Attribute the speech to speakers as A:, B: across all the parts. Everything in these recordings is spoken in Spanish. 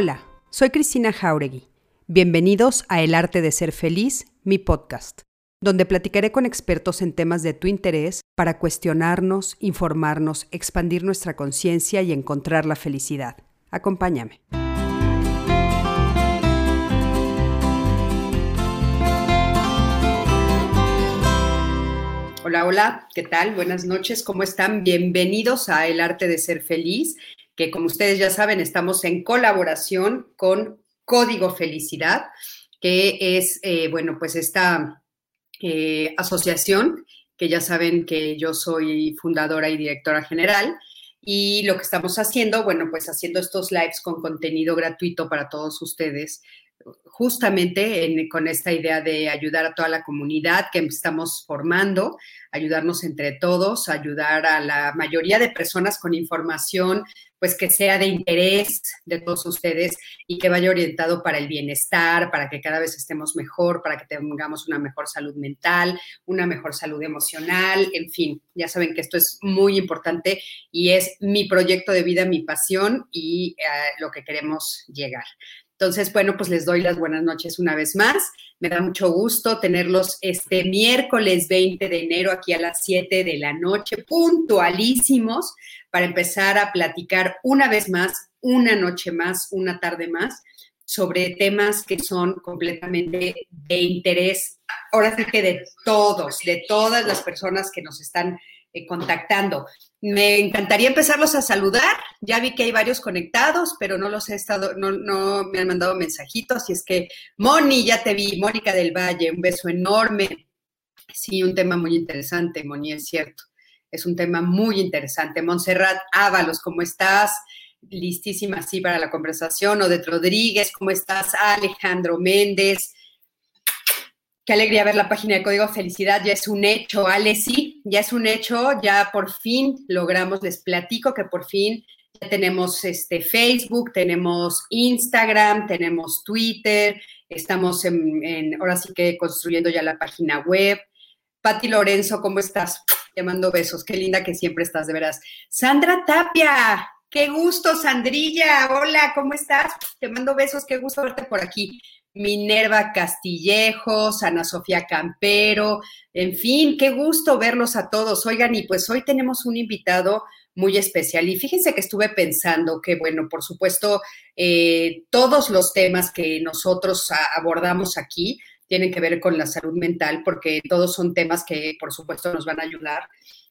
A: Hola, soy Cristina Jauregui. Bienvenidos a El Arte de Ser Feliz, mi podcast, donde platicaré con expertos en temas de tu interés para cuestionarnos, informarnos, expandir nuestra conciencia y encontrar la felicidad. Acompáñame. Hola, hola, ¿qué tal? Buenas noches, ¿cómo están? Bienvenidos a El Arte de Ser Feliz, que como ustedes ya saben, estamos en colaboración con Código Felicidad, que es, eh, bueno, pues esta eh, asociación, que ya saben que yo soy fundadora y directora general. Y lo que estamos haciendo, bueno, pues haciendo estos lives con contenido gratuito para todos ustedes, justamente con esta idea de ayudar a toda la comunidad que estamos formando, ayudarnos entre todos, ayudar a la mayoría de personas con información, pues que sea de interés de todos ustedes y que vaya orientado para el bienestar, para que cada vez estemos mejor, para que tengamos una mejor salud mental, una mejor salud emocional, en fin, ya saben que esto es muy importante y es mi proyecto de vida, mi pasión y eh, lo que queremos llegar. Entonces, bueno, pues les doy las buenas noches una vez más. Me da mucho gusto tenerlos este miércoles 20 de enero aquí a las 7 de la noche, puntualísimos, para empezar a platicar una vez más, una noche más, una tarde más, sobre temas que son completamente de interés, ahora sí que de todos, de todas las personas que nos están eh, contactando. Me encantaría empezarlos a saludar. Ya vi que hay varios conectados, pero no los he estado, no, no me han mandado mensajitos. Y es que, Moni, ya te vi, Mónica del Valle, un beso enorme. Sí, un tema muy interesante, Moni, es cierto. Es un tema muy interesante. Montserrat Ábalos, ¿cómo estás? Listísima, sí, para la conversación. Odette Rodríguez, ¿cómo estás? Alejandro Méndez, Qué alegría ver la página de Código Felicidad, ya es un hecho, Ale, sí, ya es un hecho, ya por fin logramos, les platico que por fin ya tenemos este Facebook, tenemos Instagram, tenemos Twitter, estamos ahora sí que construyendo ya la página web. Pati Lorenzo, ¿cómo estás? Te mando besos, qué linda que siempre estás, de veras. Sandra Tapia, qué gusto, Sandrilla, hola, ¿cómo estás? Te mando besos, qué gusto verte por aquí. Minerva Castillejos, Ana Sofía Campero, en fin, qué gusto verlos a todos. Oigan, y pues hoy tenemos un invitado muy especial. Y fíjense que estuve pensando que, bueno, por supuesto, eh, todos los temas que nosotros abordamos aquí tienen que ver con la salud mental, porque todos son temas que, por supuesto, nos van a ayudar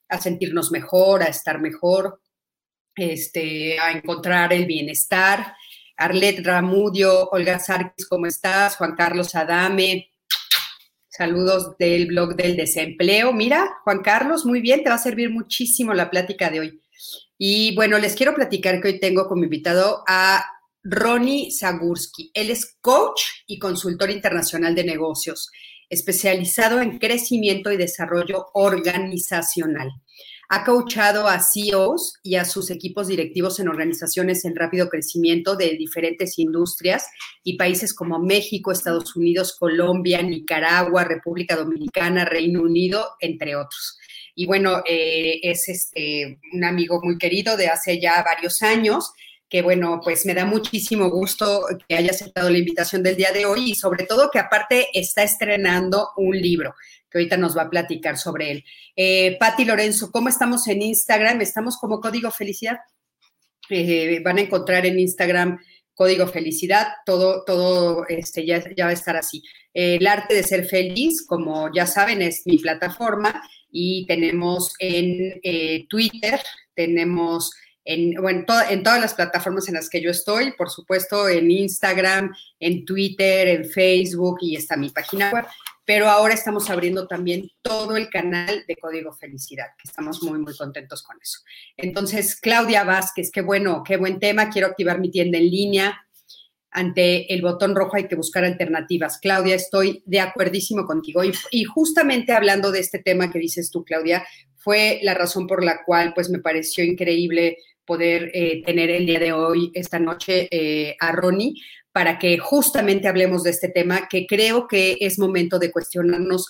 A: a sentirnos mejor, a estar mejor, este, a encontrar el bienestar. Arlet Ramudio, Olga Sarkis, ¿cómo estás? Juan Carlos Adame, saludos del blog del desempleo. Mira, Juan Carlos, muy bien, te va a servir muchísimo la plática de hoy. Y bueno, les quiero platicar que hoy tengo como invitado a Ronnie Zagurski. Él es coach y consultor internacional de negocios, especializado en crecimiento y desarrollo organizacional. Ha coachado a CEOs y a sus equipos directivos en organizaciones en rápido crecimiento de diferentes industrias y países como México, Estados Unidos, Colombia, Nicaragua, República Dominicana, Reino Unido, entre otros. Y bueno, eh, es este, un amigo muy querido de hace ya varios años que bueno, pues me da muchísimo gusto que haya aceptado la invitación del día de hoy y sobre todo que aparte está estrenando un libro ahorita nos va a platicar sobre él. Eh, Patti Lorenzo, ¿cómo estamos en Instagram? Estamos como Código Felicidad. Eh, van a encontrar en Instagram Código Felicidad, todo, todo este, ya, ya va a estar así. el arte de ser feliz, como ya saben, es mi plataforma y tenemos en eh, Twitter, tenemos en, bueno, en todas las plataformas en las que yo estoy, por supuesto, en Instagram, en Twitter, en Facebook y está mi página web pero ahora estamos abriendo también todo el canal de Código Felicidad, que estamos muy, muy contentos con eso. Entonces, Claudia Vázquez, qué bueno, qué buen tema, quiero activar mi tienda en línea. Ante el botón rojo hay que buscar alternativas. Claudia, estoy de acuerdísimo contigo. Y, justamente hablando de este tema que dices tú, Claudia, fue la razón por la cual pues me pareció increíble poder eh, tener el día de hoy, esta noche, eh, a Ronnie, para que justamente hablemos de este tema, que creo que es momento de cuestionarnos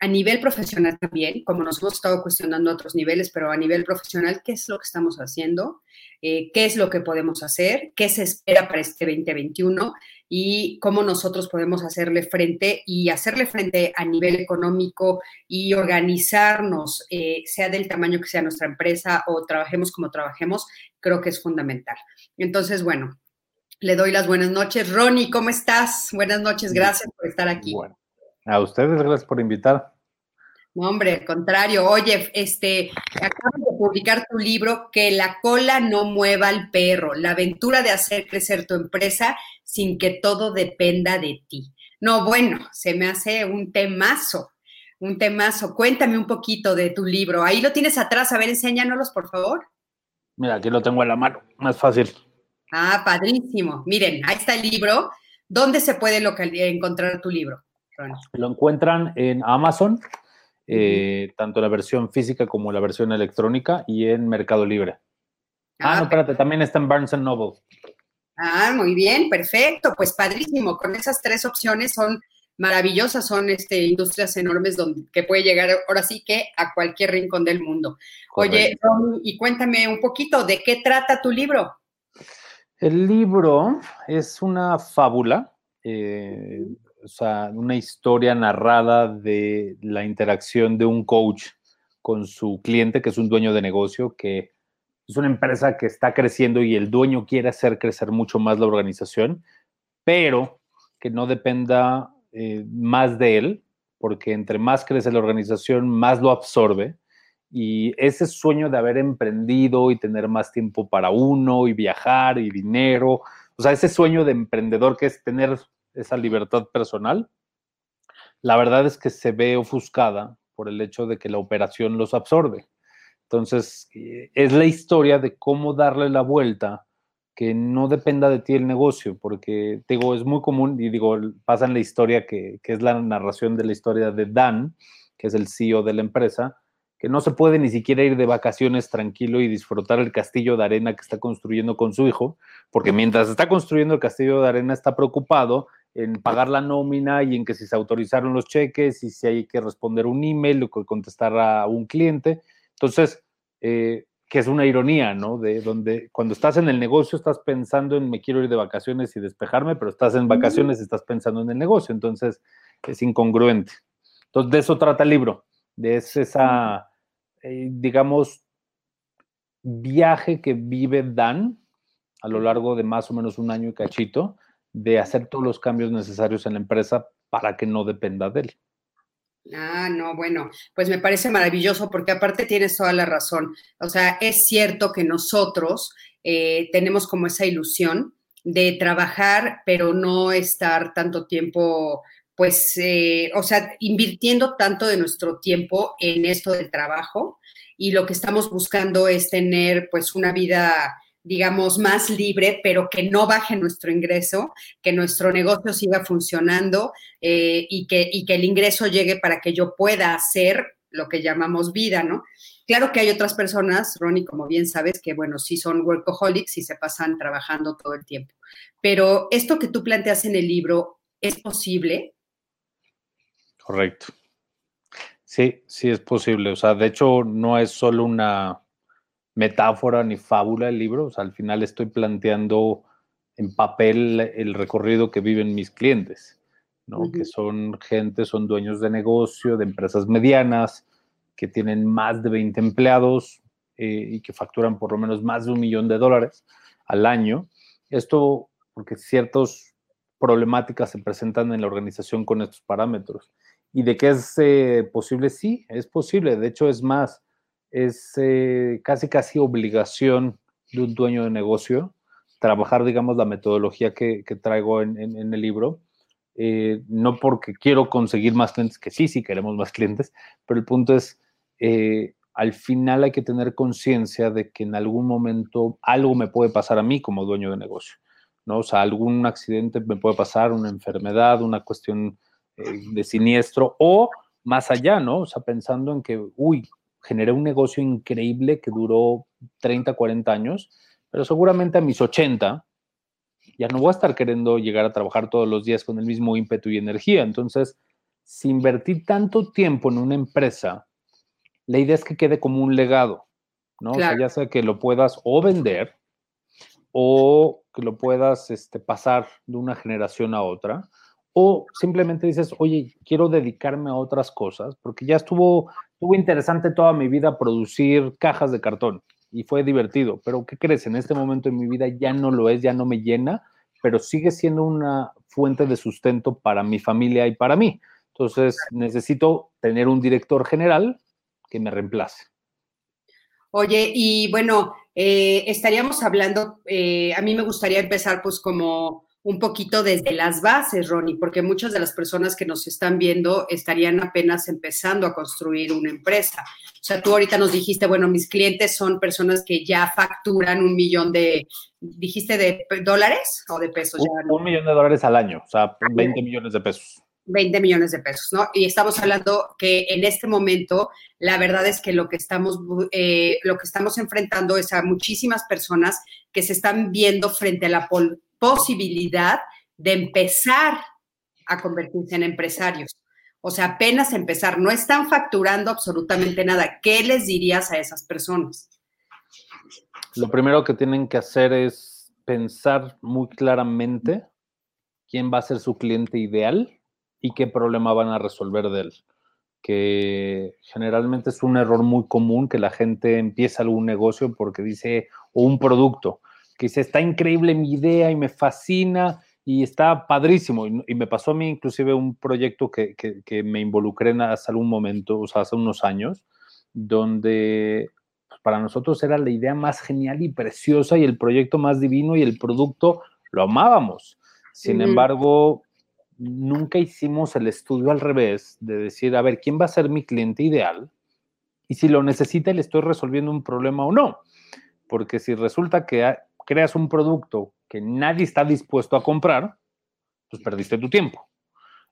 A: a nivel profesional también, como nos hemos estado cuestionando a otros niveles, pero a nivel profesional, ¿qué es lo que estamos haciendo? Eh, ¿Qué es lo que podemos hacer? ¿Qué se espera para este 2021? Y cómo nosotros podemos hacerle frente y hacerle frente a nivel económico y organizarnos, eh, sea del tamaño que sea nuestra empresa o trabajemos como trabajemos, creo que es fundamental. Entonces, bueno, le doy las buenas noches. Ronnie, ¿cómo estás? Buenas noches, gracias por estar aquí.
B: Bueno, a ustedes, gracias por invitar.
A: No, hombre, al contrario. Oye, este, acabas de publicar tu libro, Que la cola no mueva al perro, la aventura de hacer crecer tu empresa sin que todo dependa de ti. No, bueno, se me hace un temazo, un temazo. Cuéntame un poquito de tu libro. Ahí lo tienes atrás, a ver, enséñanos, por favor.
B: Mira, aquí lo tengo en la mano, más fácil.
A: Ah, padrísimo. Miren, ahí está el libro. ¿Dónde se puede encontrar tu libro?
B: Lo encuentran en Amazon, eh, tanto la versión física como la versión electrónica y en Mercado Libre. Ah, ah no, espérate, también está en Barnes Noble.
A: Ah, muy bien, perfecto, pues padrísimo. Con esas tres opciones son maravillosas, son este, industrias enormes donde, que puede llegar ahora sí que a cualquier rincón del mundo. Oye, y cuéntame un poquito, ¿de qué trata tu libro?
B: El libro es una fábula, eh, o sea, una historia narrada de la interacción de un coach con su cliente, que es un dueño de negocio, que es una empresa que está creciendo y el dueño quiere hacer crecer mucho más la organización, pero que no dependa eh, más de él, porque entre más crece la organización, más lo absorbe y ese sueño de haber emprendido y tener más tiempo para uno y viajar y dinero, o sea, ese sueño de emprendedor que es tener esa libertad personal, la verdad es que se ve ofuscada por el hecho de que la operación los absorbe. Entonces, eh, es la historia de cómo darle la vuelta que no dependa de ti el negocio, porque digo, es muy común, y digo, pasa en la historia que, que es la narración de la historia de Dan, que es el CEO de la empresa, que no se puede ni siquiera ir de vacaciones tranquilo y disfrutar el castillo de arena que está construyendo con su hijo, porque mientras está construyendo el castillo de arena está preocupado en pagar la nómina y en que si se autorizaron los cheques y si hay que responder un email o contestar a un cliente. Entonces, eh, que es una ironía, ¿no? De donde cuando estás en el negocio estás pensando en me quiero ir de vacaciones y despejarme, pero estás en vacaciones y estás pensando en el negocio. Entonces, es incongruente. Entonces, de eso trata el libro de esa, eh, digamos, viaje que vive Dan a lo largo de más o menos un año y cachito, de hacer todos los cambios necesarios en la empresa para que no dependa de él.
A: Ah, no, bueno, pues me parece maravilloso porque aparte tienes toda la razón. O sea, es cierto que nosotros eh, tenemos como esa ilusión de trabajar, pero no estar tanto tiempo pues, eh, o sea, invirtiendo tanto de nuestro tiempo en esto del trabajo y lo que estamos buscando es tener pues una vida digamos, más libre, pero que no baje nuestro ingreso, que nuestro negocio siga funcionando eh, y, que, y que el ingreso llegue para que yo pueda hacer lo que llamamos vida, ¿no? Claro que hay otras personas, Ronnie, como bien sabes, que, bueno, sí son workaholics y se pasan trabajando todo el tiempo. Pero esto que tú planteas en el libro, ¿es posible?
B: Correcto. Sí, sí es posible. O sea, de hecho, no es solo una metáfora ni fábula el libro. O sea, al final estoy planteando en papel el recorrido que viven mis clientes, ¿no? Que son gente, son dueños de negocio, de empresas medianas, que tienen más de 20 empleados eh, y que facturan por lo menos más de un millón de dólares al año. Esto porque ciertas problemáticas se presentan en la organización con estos parámetros. ¿Y de qué es eh, posible? Sí, es posible. De hecho, es más, es eh, casi, casi obligación de un dueño de negocio trabajar, digamos, la metodología que, traigo en, el libro. Eh, no porque quiero conseguir más clientes, que sí, sí queremos más clientes, pero el punto es, al final hay que tener conciencia de que en algún momento algo me puede pasar a mí como dueño de negocio, ¿no? O sea, algún accidente me puede pasar, una enfermedad, una cuestión de siniestro o más allá, ¿no? O sea, pensando en que, uy, generé un negocio increíble que duró 30, 40 años, pero seguramente a mis 80 ya no voy a estar queriendo llegar a trabajar todos los días con el mismo ímpetu y energía. Entonces, si invertí tanto tiempo en una empresa, la idea es que quede como un legado, ¿no? O sea, ya sea que lo puedas o vender o que lo puedas este, pasar de una generación a otra, o simplemente dices, oye, quiero dedicarme a otras cosas, porque ya estuvo, estuvo interesante toda mi vida producir cajas de cartón y fue divertido, pero ¿qué crees? En este momento en mi vida ya no lo es, ya no me llena, pero sigue siendo una fuente de sustento para mi familia y para mí. Entonces necesito tener un director general que me reemplace.
A: Oye, y bueno, eh, estaríamos hablando, eh, a mí me gustaría empezar pues como un poquito desde las bases, Ronnie, porque muchas de las personas que nos están viendo estarían apenas empezando a construir una empresa. O sea, tú ahorita nos dijiste, bueno, mis clientes son personas que ya facturan un millón de, dijiste de dólares o de pesos.
B: Un, millón de dólares al año, o sea, 20 millones de pesos.
A: 20 millones de pesos, ¿no? Y estamos hablando que en este momento la verdad es que lo que estamos, eh, lo que estamos enfrentando es a muchísimas personas que se están viendo frente a la posibilidad de empezar a convertirse en empresarios. O sea, apenas empezar, no están facturando absolutamente nada. ¿Qué les dirías a esas personas?
B: Lo primero que tienen que hacer es pensar muy claramente quién va a ser su cliente ideal y qué problema van a resolver de él. Que generalmente es un error muy común que la gente empieza algún negocio porque dice, o un producto, que dice, está increíble mi idea y me fascina y está padrísimo. Y, me pasó a mí inclusive un proyecto que, que, me involucré en hace algún momento, o sea, hace unos años, donde pues, para nosotros era la idea más genial y preciosa y el proyecto más divino y el producto lo amábamos. Sin embargo, nunca hicimos el estudio al revés de decir, a ver, ¿quién va a ser mi cliente ideal? Y si lo necesita, le estoy resolviendo un problema o no. Porque si resulta que creas un producto que nadie está dispuesto a comprar, pues perdiste tu tiempo.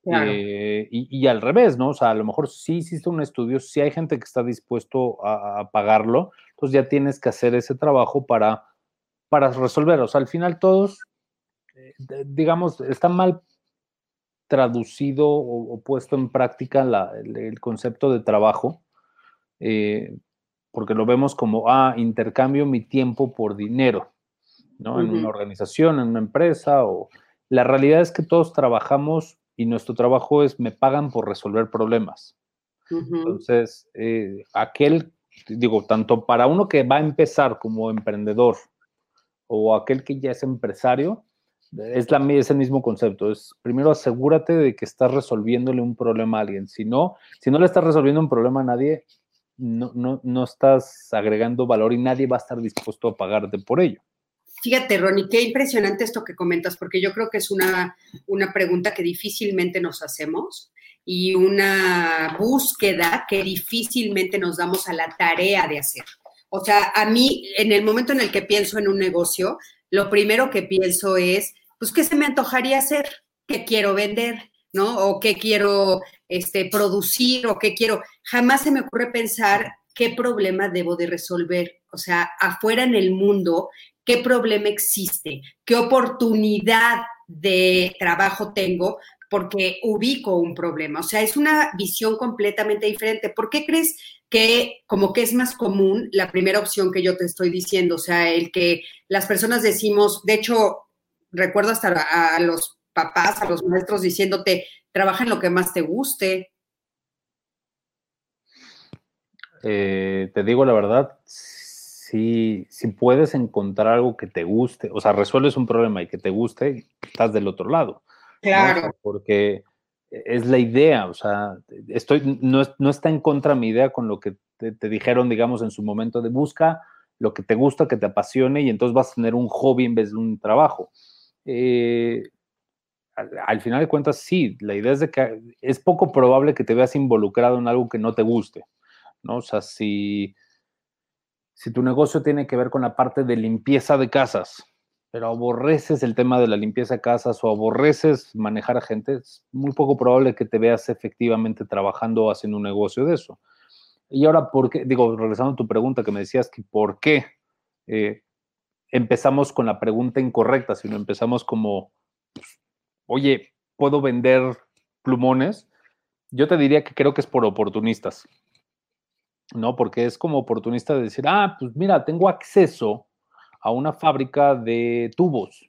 B: Eh, y, al revés, ¿no? O sea, a lo mejor sí hiciste un estudio, sí hay gente que está dispuesto a, pagarlo, entonces ya tienes que hacer ese trabajo para, para resolver. O sea, al final todos, eh, digamos, está mal traducido o, puesto en práctica el, concepto de trabajo, eh, porque lo vemos como, ah, intercambio mi tiempo por dinero. ¿No? En una organización, en una empresa, o la realidad es que todos trabajamos y nuestro trabajo es me pagan por resolver problemas. Entonces, eh, aquel, digo, tanto para uno que va a empezar como emprendedor o aquel que ya es empresario, es, la, es el mismo concepto. Es primero asegúrate de que estás resolviéndole un problema a alguien. Si no, si no le estás resolviendo un problema a nadie, no, no, no estás agregando valor y nadie va a estar dispuesto a pagarte por ello.
A: Fíjate, Ronnie, qué impresionante esto que comentas, porque yo creo que es una, una pregunta que difícilmente nos hacemos y una búsqueda que difícilmente nos damos a la tarea de hacer. O sea, a mí, en el momento en el que pienso en un negocio, lo primero que pienso es, pues, ¿qué se me antojaría hacer? ¿Qué quiero vender? ¿No? O qué quiero este, producir o qué quiero. Jamás se me ocurre pensar qué problema debo de resolver. O sea, afuera en el mundo, qué problema existe, qué oportunidad de trabajo tengo porque ubico un problema. O sea, es una visión completamente diferente. ¿Por qué crees que como que es más común la primera opción que yo te estoy diciendo? O sea, el que las personas decimos, de hecho, recuerdo hasta a, los papás, a los maestros diciéndote, trabaja en lo que más te guste.
B: Eh, te digo la verdad, si, puedes encontrar algo que te guste, o sea, resuelves un problema y que te guste, estás del otro lado.
A: Claro.
B: Porque es la idea, o sea, estoy, no, no, está en contra mi idea con lo que te, dijeron, digamos, en su momento de busca lo que te gusta, que te apasione y entonces vas a tener un hobby en vez de un trabajo. Eh, al, al, final de cuentas, sí, la idea es de que es poco probable que te veas involucrado en algo que no te guste, ¿no? O sea, si, si tu negocio tiene que ver con la parte de limpieza de casas, pero aborreces el tema de la limpieza de casas o aborreces manejar a gente, es muy poco probable que te veas efectivamente trabajando o haciendo un negocio de eso. Y ahora, ¿por qué? Digo, regresando a tu pregunta que me decías que por qué eh, empezamos con la pregunta incorrecta, sino empezamos como, oye, ¿puedo vender plumones? Yo te diría que creo que es por oportunistas. ¿No? Porque es como oportunista de decir, ah, pues mira, tengo acceso a una fábrica de tubos.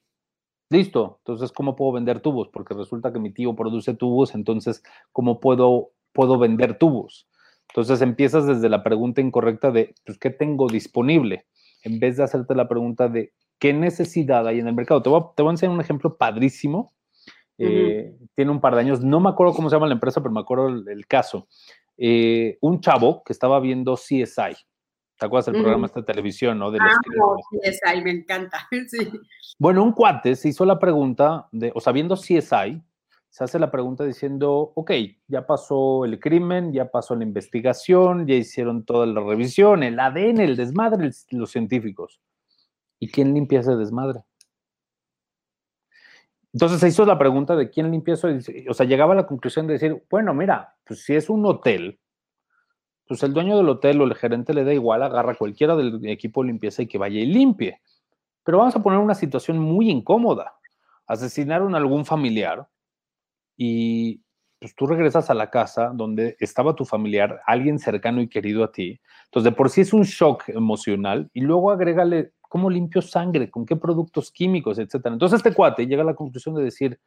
B: Listo, entonces, ¿cómo puedo vender tubos? Porque resulta que mi tío produce tubos, entonces, ¿cómo puedo, puedo vender tubos? Entonces empiezas desde la pregunta incorrecta de, pues, ¿qué tengo disponible? En vez de hacerte la pregunta de, ¿qué necesidad hay en el mercado? Te voy a, te voy a enseñar un ejemplo padrísimo. Eh, tiene un par de años, no me acuerdo cómo se llama la empresa, pero me acuerdo el caso. Eh, un chavo que estaba viendo CSI. ¿Te acuerdas del programa de televisión, no? De
A: los ah, CSI, me encanta.
B: Bueno, un cuate se hizo la pregunta, de, o sea, viendo CSI, se hace la pregunta diciendo, ok, ya pasó el crimen, ya pasó la investigación, ya hicieron toda la revisión, el ADN, el desmadre, los científicos. ¿Y quién limpia ese desmadre? Entonces se hizo la pregunta de quién limpia eso. O sea, llegaba a la conclusión de decir, bueno, mira, pues si es un hotel, pues el dueño del hotel o el gerente le da igual, agarra cualquiera del equipo de limpieza y que vaya y limpie. Pero vamos a poner una situación muy incómoda. Asesinaron a algún familiar y pues tú regresas a la casa donde estaba tu familiar, alguien cercano y querido a ti. Entonces, de por sí es un shock emocional y luego agrégale ¿Cómo limpio sangre? ¿Con qué productos químicos, etcétera? Entonces este cuate llega a la conclusión de decir,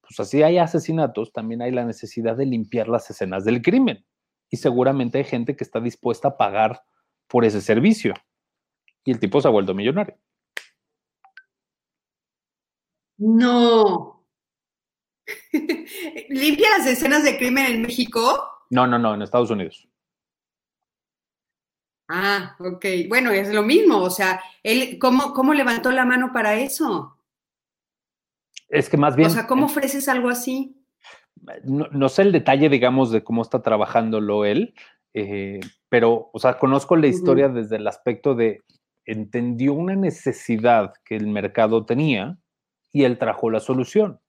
B: pues así hay asesinatos, también hay la necesidad de limpiar las escenas del crimen. Y seguramente hay gente que está dispuesta a pagar por ese servicio. Y el tipo se ha vuelto millonario.
A: No. ¿Limpia las escenas de crimen en México?
B: No, no, no, en Estados Unidos.
A: Ah, ok. Bueno, es lo mismo. O sea, él, ¿cómo, cómo levantó la mano para eso?
B: Es que más bien.
A: O sea, ¿cómo ofreces algo así?
B: No, sé el detalle, digamos, de cómo está trabajándolo él, eh, pero, o sea, conozco la historia desde el aspecto de entendió una necesidad que el mercado tenía y él trajo la solución.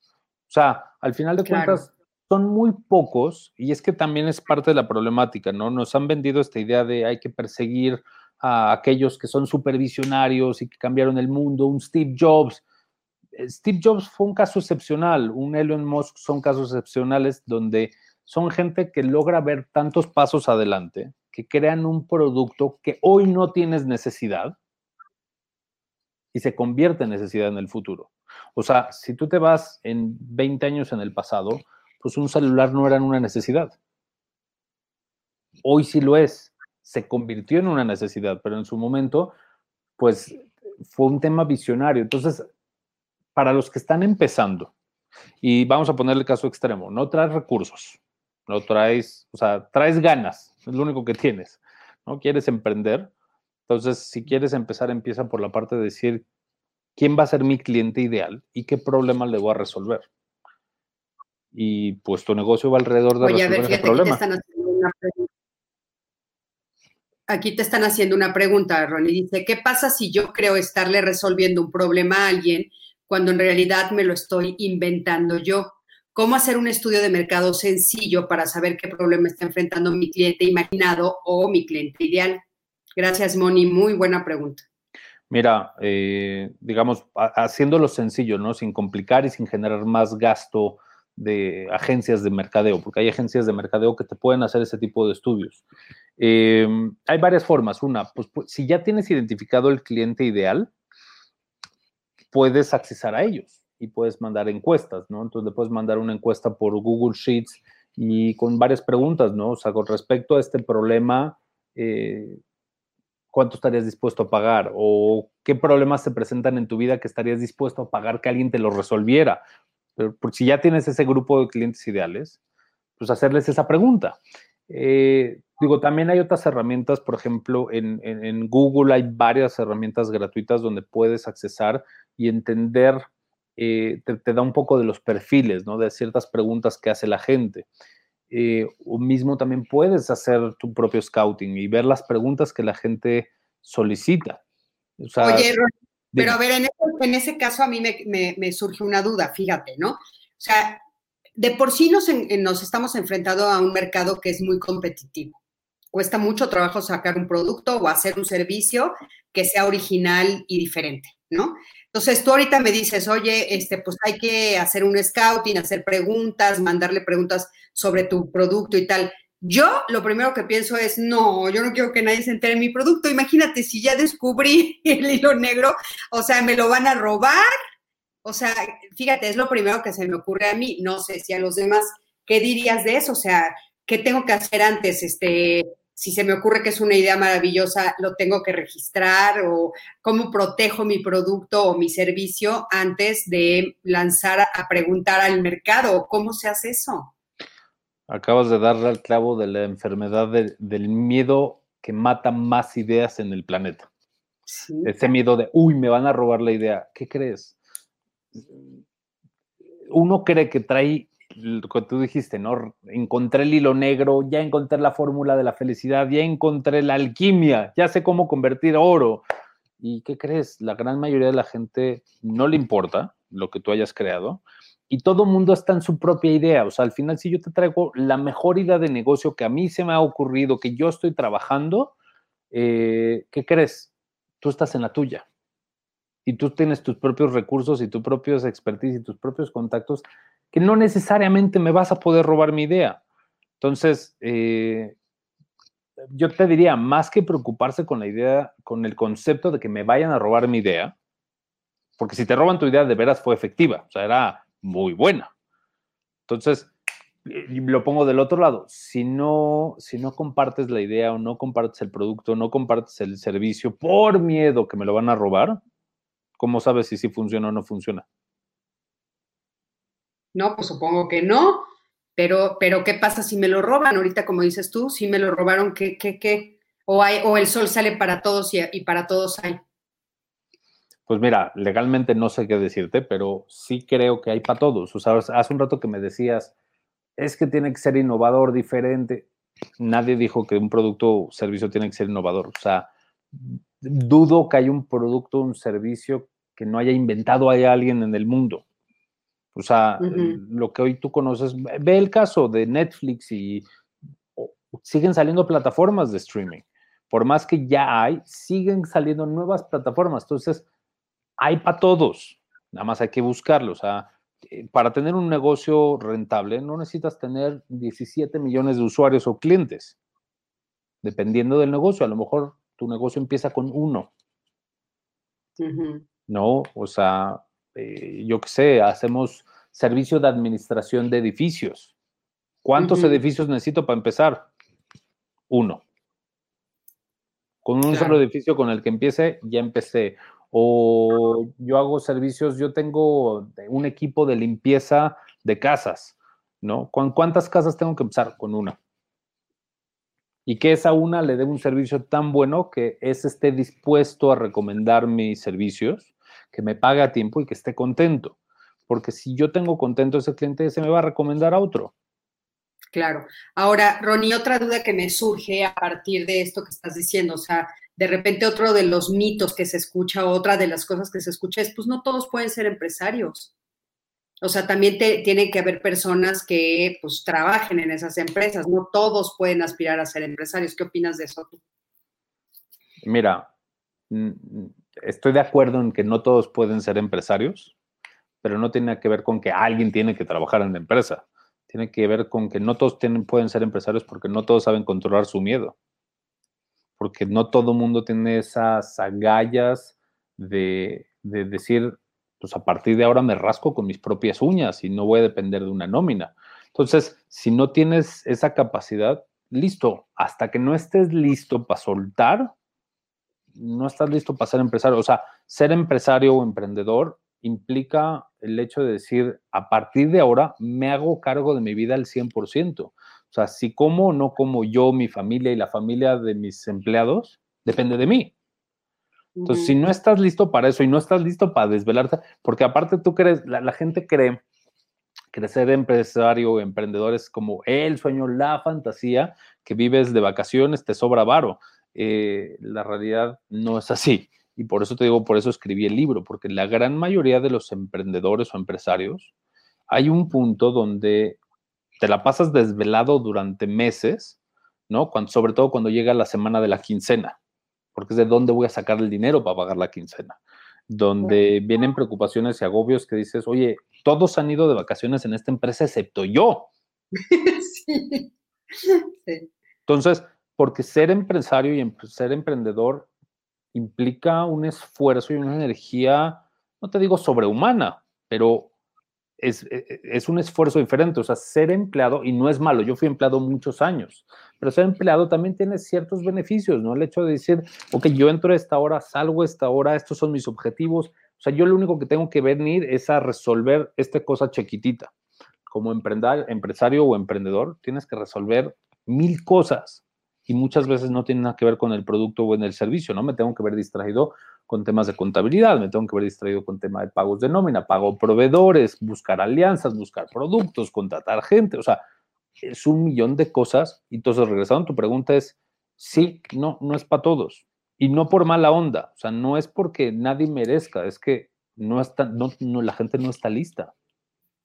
B: O sea, al final de cuentas, son muy pocos, y es que también es parte de la problemática, ¿no? Nos han vendido esta idea de hay que perseguir a aquellos que son supervisionarios y que cambiaron el mundo, un Steve Jobs. Steve Jobs fue un caso excepcional, un Elon Musk son casos excepcionales donde son gente que logra ver tantos pasos adelante, que crean un producto que hoy no tienes necesidad y se convierte en necesidad en el futuro. O sea, si tú te vas en 20 años en el pasado, pues un celular no era una necesidad. Hoy sí lo es. Se convirtió en una necesidad, pero en su momento, pues fue un tema visionario. Entonces, para los que están empezando, y vamos a poner el caso extremo, no traes recursos, no traes, o sea, traes ganas, es lo único que tienes, ¿no? Quieres emprender. Entonces, si quieres empezar, empieza por la parte de decir, ¿quién va a ser mi cliente ideal y qué problema le voy a resolver? Y pues tu negocio va alrededor de Oye, a ver, fíjate, problema. Aquí te, están haciendo una
A: aquí te están haciendo una pregunta, Ronnie. Dice, ¿qué pasa si yo creo estarle resolviendo un problema a alguien cuando en realidad me lo estoy inventando yo? ¿Cómo hacer un estudio de mercado sencillo para saber qué problema está enfrentando mi cliente imaginado o mi cliente ideal? Gracias, Moni. Muy buena pregunta.
B: Mira, eh, digamos, haciéndolo sencillo, ¿no? Sin complicar y sin generar más gasto de agencias de mercadeo, porque hay agencias de mercadeo que te pueden hacer ese tipo de estudios. Em, hay varias formas. Una, pues, pues, si ya tienes identificado el cliente ideal, puedes accesar a ellos y puedes mandar encuestas, ¿no? Entonces puedes mandar una encuesta por Google Sheets y con varias preguntas, ¿no? O sea, con respecto a este problema, eh, ¿cuánto estarías dispuesto a pagar? ¿O qué problemas se presentan en tu vida que estarías dispuesto a pagar que alguien te lo resolviera? Pero si ya tienes ese grupo de clientes ideales, pues hacerles esa pregunta. Eh, digo, también hay otras herramientas, por ejemplo, en, Google hay varias herramientas gratuitas donde puedes accesar y entender, eh, te, da un poco de los perfiles, ¿no? De ciertas preguntas que hace la gente. Eh, o mismo también puedes hacer tu propio scouting y ver las preguntas que la gente solicita.
A: Pero a ver, en ese, caso a mí me, surge una duda, fíjate, ¿no? O sea, de por sí nos, nos estamos enfrentando a un mercado que es muy competitivo. Cuesta mucho trabajo sacar un producto o hacer un servicio que sea original y diferente. ¿no? Entonces tú ahorita me dices, oye, este, pues hay que hacer un scouting, hacer preguntas, mandarle preguntas sobre tu producto y tal. Yo lo primero que pienso es, no, yo no quiero que nadie se entere de mi producto. Imagínate si ya descubrí el hilo negro, o sea, me lo van a robar. O sea, fíjate, es lo primero que se me ocurre a mí. No sé si a los demás, ¿qué dirías de eso? O sea, ¿qué tengo que hacer antes? Este, si se me ocurre que es una idea maravillosa, lo tengo que registrar o cómo protejo mi producto o mi servicio antes de lanzar a preguntar al mercado. ¿Cómo se hace eso?
B: Acabas de darle al clavo de la enfermedad del miedo que mata más ideas en el planeta. Ese miedo de, uy, me van a robar la idea. ¿Qué crees? Uno cree que trae lo que tú dijiste, ¿no? Encontré el hilo negro, ya encontré la fórmula de la felicidad, ya encontré la alquimia, ya sé cómo convertir oro. ¿Y qué crees? La gran mayoría de la gente no le importa lo que tú hayas creado y todo mundo está en su propia idea. O sea, al final, si yo te traigo la mejor idea de negocio que a mí se me ha ocurrido, que yo estoy trabajando, eh, ¿qué crees? Tú estás en la tuya. Y tú tienes tus propios recursos y tus propios expertise y tus propios contactos que no necesariamente me vas a poder robar mi idea. Entonces, eh, yo te diría, más que preocuparse con la idea, con el concepto de que me vayan a robar mi idea, porque si te roban tu idea, de veras fue efectiva, o sea, era muy buena. Entonces, lo pongo del otro lado, si no, si no compartes la idea o no compartes el producto, no compartes el servicio por miedo que me lo van a robar, ¿cómo sabes si sí funciona o no funciona?
A: No, pues supongo que no, pero, pero ¿qué pasa si me lo roban? Ahorita, como dices tú, si me lo robaron, ¿qué, qué, qué? O, hay, o el sol sale para todos y, y para todos hay.
B: Pues mira, legalmente no sé qué decirte, pero sí creo que hay para todos. O sea, hace un rato que me decías, es que tiene que ser innovador, diferente. Nadie dijo que un producto o servicio tiene que ser innovador. O sea, dudo que haya un producto o un servicio que no haya inventado a alguien en el mundo. O sea, lo que hoy tú conoces, ve el caso de Netflix y siguen saliendo plataformas de streaming. Por más que ya hay, siguen saliendo nuevas plataformas. Entonces, hay para todos. Nada más hay que buscarlo. O sea, eh, para tener un negocio rentable no necesitas tener 17 millones de usuarios o clientes. Dependiendo del negocio, a lo mejor tu negocio empieza con uno. No, o sea, eh, yo qué sé, hacemos servicio de administración de edificios. ¿Cuántos edificios necesito para empezar? Uno. Con un solo edificio con el que empiece, ya empecé. O yo hago servicios, yo tengo un equipo de limpieza de casas, ¿no? ¿Con cuántas casas tengo que empezar? Con una. Y que esa una le dé un servicio tan bueno que ese esté dispuesto a recomendar mis servicios, que me pague a tiempo y que esté contento porque si yo tengo contento ese cliente, se me va a recomendar a otro.
A: Claro. Ahora, Ronnie, otra duda que me surge a partir de esto que estás diciendo, o sea, de repente otro de los mitos que se escucha, otra de las cosas que se escucha es, pues no todos pueden ser empresarios. O sea, también te, tiene que haber personas que pues trabajen en esas empresas, no todos pueden aspirar a ser empresarios. ¿Qué opinas de eso
B: Mira, estoy de acuerdo en que no todos pueden ser empresarios, pero no tiene que ver con que alguien tiene que trabajar en la empresa. Tiene que ver con que no todos pueden ser empresarios porque no todos saben controlar su miedo. Porque no todo mundo tiene esas agallas de, de decir, pues a partir de ahora me rasco con mis propias uñas y no voy a depender de una nómina. Entonces, si no tienes esa capacidad, listo, hasta que no estés listo para soltar, no estás listo para ser empresario. O sea, ser empresario o emprendedor implica el hecho de decir, a partir de ahora me hago cargo de mi vida al 100%. O sea, si como o no como yo, mi familia y la familia de mis empleados, depende de mí. Entonces, si no estás listo para eso y no estás listo para desvelarte, porque aparte tú crees, la, gente cree que ser empresario o emprendedor es como el sueño, la fantasía, que vives de vacaciones, te sobra varo. Eh, la realidad no es así. Y por eso te digo, por eso escribí el libro, porque la gran mayoría de los emprendedores o empresarios, hay un punto donde te la pasas desvelado durante meses, ¿no? Cuando, sobre todo cuando llega la semana de la quincena, porque es de dónde voy a sacar el dinero para pagar la quincena. donde vienen preocupaciones y agobios que dices, oye, todos han ido de vacaciones en esta empresa excepto yo. sí. Entonces, porque ser empresario y ser emprendedor implica un esfuerzo y una energía, no te digo sobrehumana, pero es, e, e, es, un esfuerzo diferente. O sea, ser empleado, y no es malo, yo fui empleado muchos años, pero ser empleado también tiene ciertos beneficios, ¿no? El hecho de decir, ok, yo entro esta hora, salgo esta hora, estos son mis objetivos. O sea, yo lo único que tengo que venir es a resolver esta cosa chiquitita. Como empresario o emprendedor, tienes que resolver mil cosas y muchas veces no tienen nada que ver con el producto o en el servicio, ¿no? Me tengo que ver distraído con temas de contabilidad, me tengo que ver distraído con tema de pagos de nómina, pago proveedores, buscar alianzas, buscar productos, contratar gente, o sea, es un millón de cosas. Y entonces, regresando a tu pregunta, es sí, no, no es para todos. Y no por mala onda, o sea, no es porque nadie merezca, es que no está, no, no, la gente no está lista.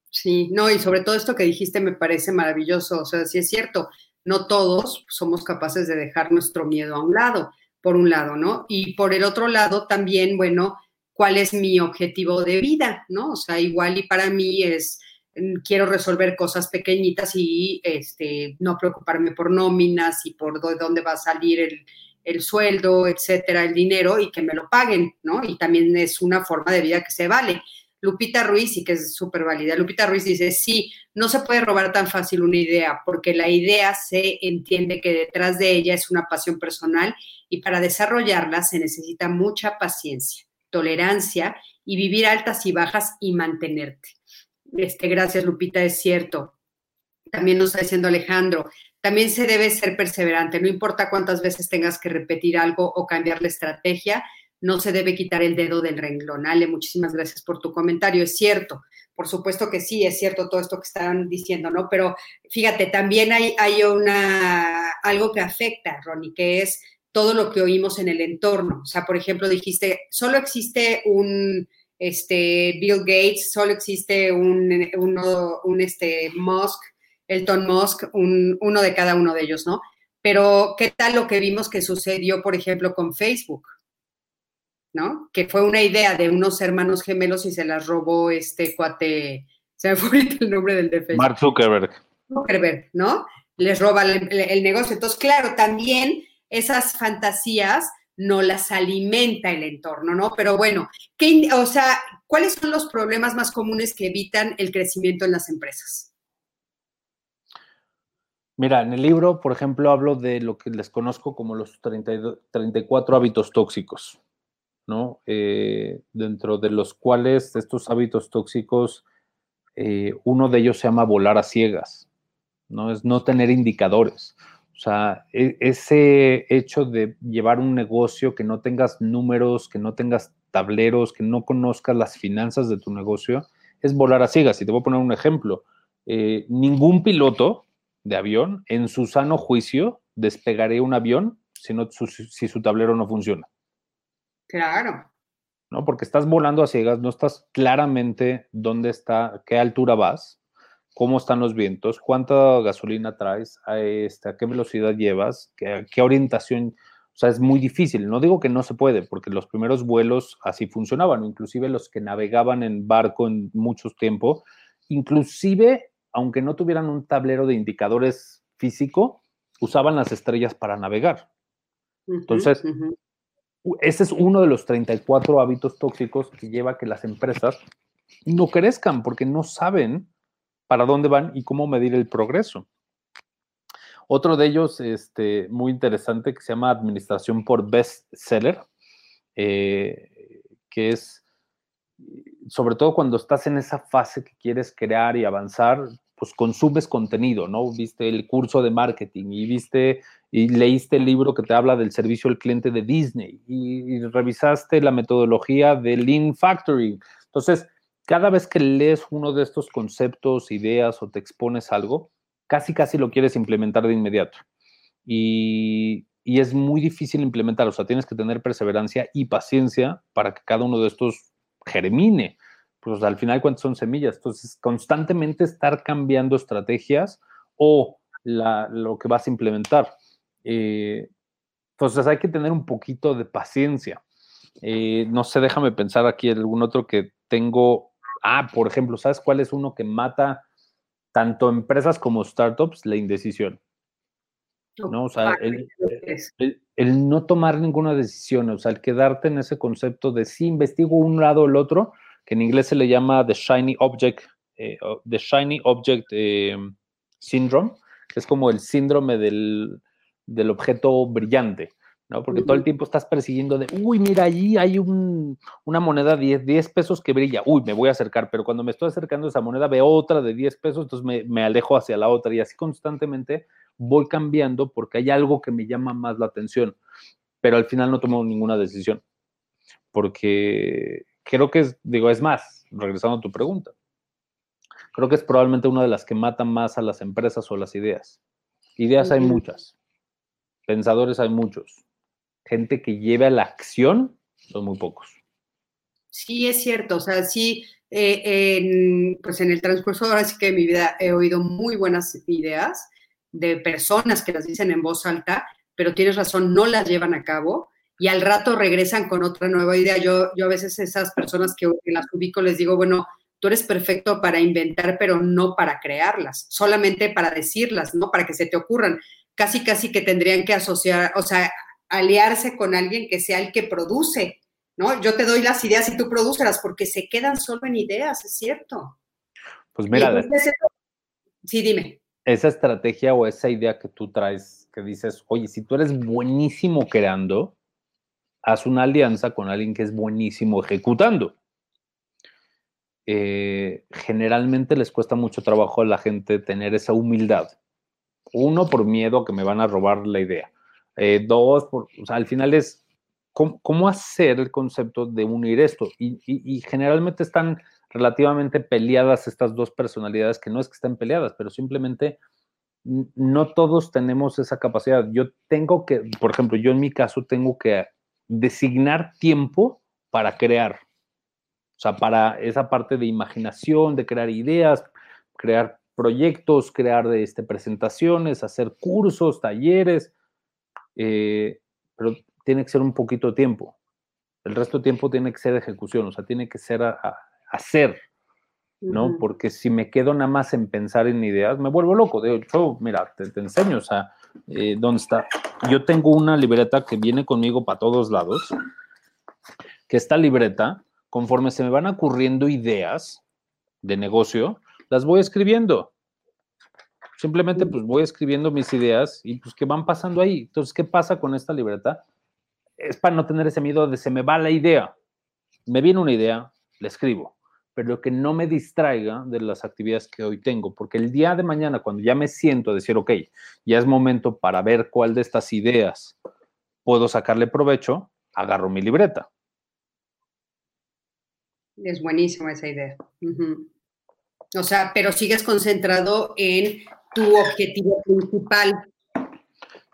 A: Sí, no, y sobre todo esto que dijiste me parece maravilloso, o sea, sí es cierto, no todos somos capaces de dejar nuestro miedo a un lado, por un lado, ¿no? Y por el otro lado también, bueno, ¿cuál es mi objetivo de vida, ¿no? O sea, igual y para mí es, mm, quiero resolver cosas pequeñitas y este, no preocuparme por nóminas y por dónde va a salir el, el sueldo, etcétera, el dinero y que me lo paguen, ¿no? Y también es una forma de vida que se vale. Lupita Ruiz, y que es súper válida, Lupita Ruiz dice, sí, no se puede robar tan fácil una idea, porque la idea se entiende que detrás de ella es una pasión personal y para desarrollarla se necesita mucha paciencia, tolerancia y vivir altas y bajas y mantenerte. Este, gracias, Lupita, es cierto. También nos está diciendo Alejandro, también se debe ser perseverante, no importa cuántas veces tengas que repetir algo o cambiar la estrategia, no se debe quitar el dedo del renglón. Ale, muchísimas gracias por tu comentario. Es cierto, por supuesto que sí, es cierto todo esto que están diciendo, ¿no? Pero fíjate, también hay, hay una, algo que afecta, Ronnie, que es todo lo que oímos en el entorno. O sea, por ejemplo, dijiste, solo existe un este, Bill Gates, solo existe un, un este, Musk, Elton Musk, un, uno de cada uno de ellos, ¿no? Pero, ¿qué tal lo que vimos que sucedió, por ejemplo, con Facebook? ¿No? Que fue una idea de unos hermanos gemelos y se las robó este cuate, se me fue el nombre del defensa.
B: Mark Zuckerberg.
A: Zuckerberg, ¿no? Les roba el, negocio. Entonces, claro, también esas fantasías no las alimenta el entorno, ¿no? Pero bueno, ¿qué, o sea, ¿cuáles son los problemas más comunes que evitan el crecimiento en las empresas?
B: Mira, en el libro, por ejemplo, hablo de lo que les conozco como los 34 hábitos tóxicos. ¿No? Eh, dentro de los cuales estos hábitos tóxicos, eh, uno de ellos se llama volar a ciegas, ¿no? Es no tener indicadores. O sea, e, ese hecho de llevar un negocio que no tengas números, que no tengas tableros, que no conozcas las finanzas de tu negocio, es volar a ciegas. Y te voy a poner un ejemplo. Eh, ningún piloto de avión en su sano juicio despegaría un avión si, si su tablero no funciona.
A: Claro.
B: ¿No? Porque estás volando a ciegas, no estás claramente dónde está, qué altura vas, cómo están los vientos, cuánta gasolina traes, a, este, a qué velocidad llevas, qué, qué orientación. O sea, es muy difícil. No digo que no se puede, porque los primeros vuelos así funcionaban, inclusive los que navegaban en barco en muchos tiempo, inclusive aunque no tuvieran un tablero de indicadores físico, usaban las estrellas para navegar. Entonces, ese es uno de los 34 hábitos tóxicos que lleva a que las empresas no crezcan porque no saben para dónde van y cómo medir el progreso. Otro de ellos, este, muy interesante, que se llama Administración por Bestseller, eh, que es, sobre todo cuando estás en esa fase que quieres crear y avanzar, pues consumes contenido, ¿no? Viste el curso de marketing y viste y leíste el libro que te habla del servicio al cliente de Disney y, revisaste la metodología de Lean Factory. Entonces, cada vez que lees uno de estos conceptos, ideas o te expones algo, casi, casi lo quieres implementar de inmediato. Y, es muy difícil implementar, o sea, tienes que tener perseverancia y paciencia para que cada uno de estos germine. Pues al final, ¿cuántas son semillas? Entonces, constantemente estar cambiando estrategias o lo que vas a implementar. Eh, entonces hay que tener un poquito de paciencia. Eh, no sé, déjame pensar aquí algún otro que tengo. Ah, por ejemplo, ¿sabes cuál es uno que mata tanto empresas como startups? La indecisión. ¿no? O sea, el, no tomar ninguna decisión, o sea, el quedarte en ese concepto de si investigo un lado o el otro, que en inglés se le llama the shiny object, eh, the shiny object eh, syndrome, que es como el síndrome del, del objeto brillante. ¿no? Porque todo el tiempo estás persiguiendo de, uy, mira, allí hay una moneda de 10, pesos que brilla, uy, me voy a acercar, pero cuando me estoy acercando a esa moneda veo otra de 10 pesos, entonces me, me, alejo hacia la otra y así constantemente voy cambiando porque hay algo que me llama más la atención, pero al final no tomo ninguna decisión, porque creo que es, digo, es más, regresando a tu pregunta, creo que es probablemente una de las que matan más a las empresas o las ideas. Ideas hay muchas, pensadores hay muchos, gente que lleve a la acción son muy pocos.
A: Sí, es cierto, o sea, sí, eh, en, pues en el transcurso ahora sí que de mi vida he oído muy buenas ideas, de personas que las dicen en voz alta, pero tienes razón, no las llevan a cabo y al rato regresan con otra nueva idea. Yo, yo a veces esas personas que, las ubico les digo, bueno, tú eres perfecto para inventar, pero no para crearlas, solamente para decirlas, ¿no? Para que se te ocurran. Casi, casi que tendrían que asociar, o sea, aliarse con alguien que sea el que produce, ¿no? Yo te doy las ideas y tú producelas, porque se quedan solo en ideas, es cierto.
B: Pues mira,
A: sí, dime
B: esa estrategia o esa idea que tú traes, que dices, oye, si tú eres buenísimo creando, haz una alianza con alguien que es buenísimo ejecutando. Eh, generalmente les cuesta mucho trabajo a la gente tener esa humildad. Uno, por miedo que me van a robar la idea. Eh, dos, al final es cómo, hacer el concepto de unir esto. y generalmente están relativamente peleadas estas dos personalidades, que no es que estén peleadas, pero simplemente no todos tenemos esa capacidad. Yo tengo que, por ejemplo, yo en mi caso tengo que designar tiempo para crear. O sea, para esa parte de imaginación, de crear ideas, crear proyectos, crear este, presentaciones, hacer cursos, talleres, eh, pero tiene que ser un poquito de tiempo. El resto del tiempo tiene que ser ejecución, o sea, tiene que ser a, hacer, ¿no? Porque si me quedo nada más en pensar en ideas, me vuelvo loco. De hecho, mira, te, enseño, o sea, eh, ¿dónde está? Yo tengo una libreta que viene conmigo para todos lados, que esta libreta, conforme se me van ocurriendo ideas de negocio, las voy escribiendo. Simplemente pues voy escribiendo mis ideas y pues que van pasando ahí. Entonces, ¿qué pasa con esta libreta? Es para no tener ese miedo de se me va la idea. Me viene una idea, la escribo pero que no me distraiga de las actividades que hoy tengo, porque el día de mañana, cuando ya me siento a decir, ok, ya es momento para ver cuál de estas ideas puedo sacarle provecho, agarro mi libreta.
A: Es buenísima esa idea. O sea, pero sigues concentrado en tu objetivo principal.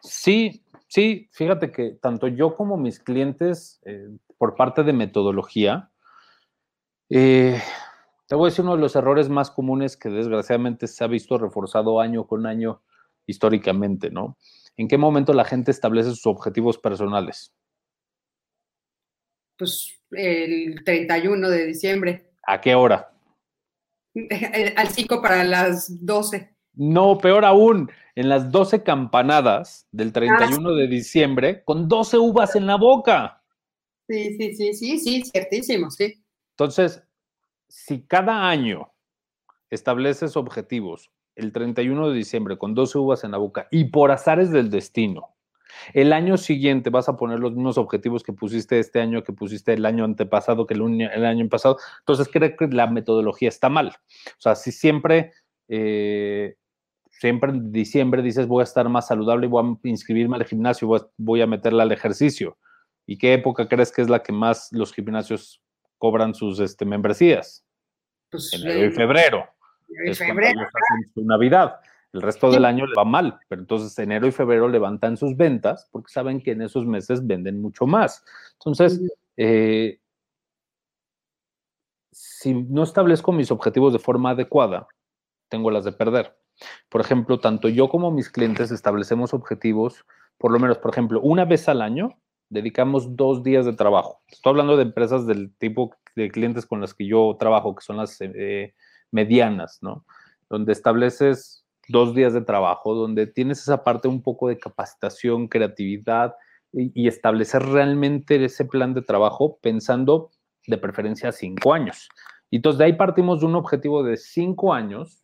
B: Sí, sí, fíjate que tanto yo como mis clientes, eh, por parte de metodología, eh, te voy a decir uno de los errores más comunes que desgraciadamente se ha visto reforzado año con año históricamente, ¿no? ¿En qué momento la gente establece sus objetivos personales?
A: Pues el 31 de diciembre.
B: ¿A qué hora?
A: Al 5 para las 12.
B: No, peor aún, en las 12 campanadas del 31 ah, de diciembre con 12 uvas en la boca.
A: Sí, sí, sí, sí, sí, ciertísimo, sí.
B: Entonces, si cada año estableces objetivos el 31 de diciembre con 12 uvas en la boca y por azares del destino, el año siguiente vas a poner los mismos objetivos que pusiste este año, que pusiste el año antepasado, que el, año pasado. Entonces, creo que la metodología está mal. O sea, si siempre, eh, siempre en diciembre dices voy a estar más saludable y voy a inscribirme al gimnasio, voy a, voy a meterle al ejercicio. ¿Y qué época crees que es la que más los gimnasios cobran sus este, membresías. Pues, enero y febrero. Enero y febrero. Su Navidad. El resto del año le va mal, pero entonces enero y febrero levantan sus ventas porque saben que en esos meses venden mucho más. Entonces, eh, si no establezco mis objetivos de forma adecuada, tengo las de perder. Por ejemplo, tanto yo como mis clientes establecemos objetivos, por lo menos, por ejemplo, una vez al año dedicamos dos días de trabajo. Estoy hablando de empresas del tipo de clientes con las que yo trabajo, que son las eh, medianas, ¿no? Donde estableces dos días de trabajo, donde tienes esa parte un poco de capacitación, creatividad y, establecer realmente ese plan de trabajo pensando de preferencia cinco años. Y entonces de ahí partimos de un objetivo de cinco años.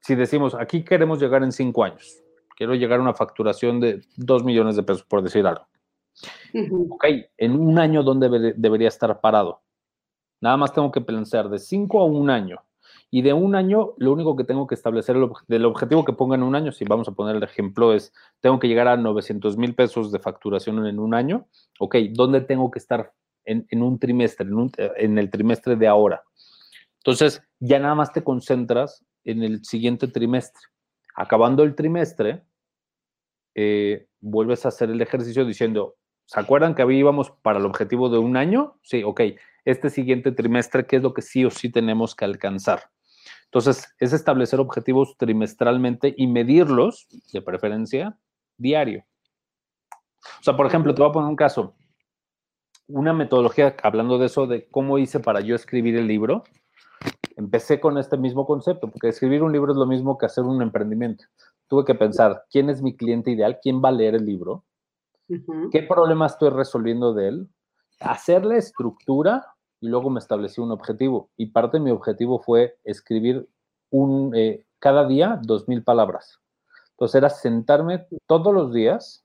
B: Si decimos, aquí queremos llegar en cinco años, quiero llegar a una facturación de dos millones de pesos, por decir algo. Ok, en un año, ¿dónde debería estar parado? Nada más tengo que pensar de cinco a un año. Y de un año, lo único que tengo que establecer el del objetivo que ponga en un año, si vamos a poner el ejemplo, es tengo que llegar a 900 mil pesos de facturación en un año. Ok, ¿dónde tengo que estar en, un trimestre, en, en el trimestre de ahora? Entonces, ya nada más te concentras en el siguiente trimestre. Acabando el trimestre, eh, vuelves a hacer el ejercicio diciendo, ¿se acuerdan que íbamos para el objetivo de un año? Sí, ok. Este siguiente trimestre, ¿qué es lo que sí o sí tenemos que alcanzar? Entonces, es establecer objetivos trimestralmente y medirlos, de preferencia, diario. O sea, por ejemplo, te voy a poner un caso. Una metodología, hablando de eso, de cómo hice para yo escribir el libro, empecé con este mismo concepto, porque escribir un libro es lo mismo que hacer un emprendimiento. Tuve que pensar, ¿quién es mi cliente ideal? ¿Quién va a leer el libro? ¿Qué problema estoy resolviendo de él? Hacer la estructura y luego me establecí un objetivo. Y parte de mi objetivo fue escribir un, eh, cada día dos mil palabras. Entonces era sentarme todos los días,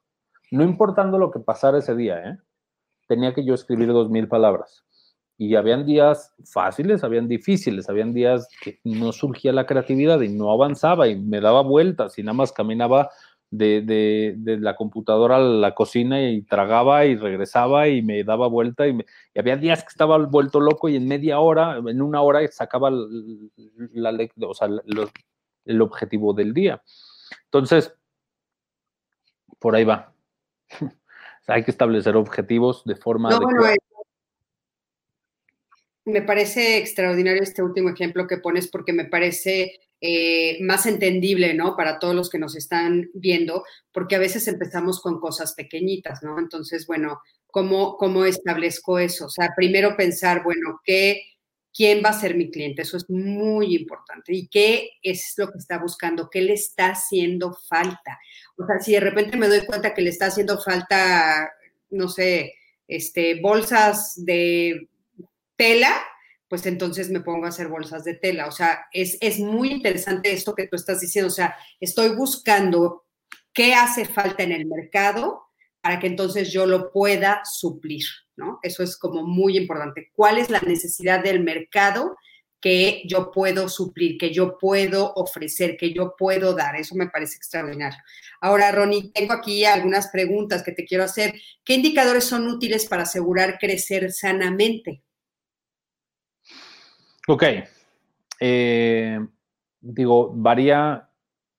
B: no importando lo que pasara ese día, ¿eh? tenía que yo escribir dos mil palabras. Y habían días fáciles, habían difíciles, habían días que no surgía la creatividad y no avanzaba y me daba vueltas y nada más caminaba de, la computadora a la cocina y tragaba y regresaba y me daba vuelta y, había días que estaba vuelto loco y en media hora, en una hora sacaba la, o sea, el objetivo del día. Entonces, por ahí va. hay que establecer objetivos de forma
A: me parece extraordinario este último ejemplo que pones porque me parece eh, más entendible, ¿no? Para todos los que nos están viendo, porque a veces empezamos con cosas pequeñitas, ¿no? Entonces, bueno, ¿cómo, cómo establezco eso? O sea, primero pensar, bueno, ¿qué, ¿quién va a ser mi cliente? Eso es muy importante. ¿Y qué es lo que está buscando? ¿Qué le está haciendo falta? O sea, si de repente me doy cuenta que le está haciendo falta, no sé, este, bolsas de tela, pues entonces me pongo a hacer bolsas de tela. O sea, es, es muy interesante esto que tú estás diciendo. O sea, estoy buscando qué hace falta en el mercado para que entonces yo lo pueda suplir, ¿no? Eso es como muy importante. ¿Cuál es la necesidad del mercado que yo puedo suplir, que yo puedo ofrecer, que yo puedo dar? Eso me parece extraordinario. Ahora, Ronnie, tengo aquí algunas preguntas que te quiero hacer. ¿Qué indicadores son útiles para asegurar crecer sanamente?
B: Ok. Eh, digo, varía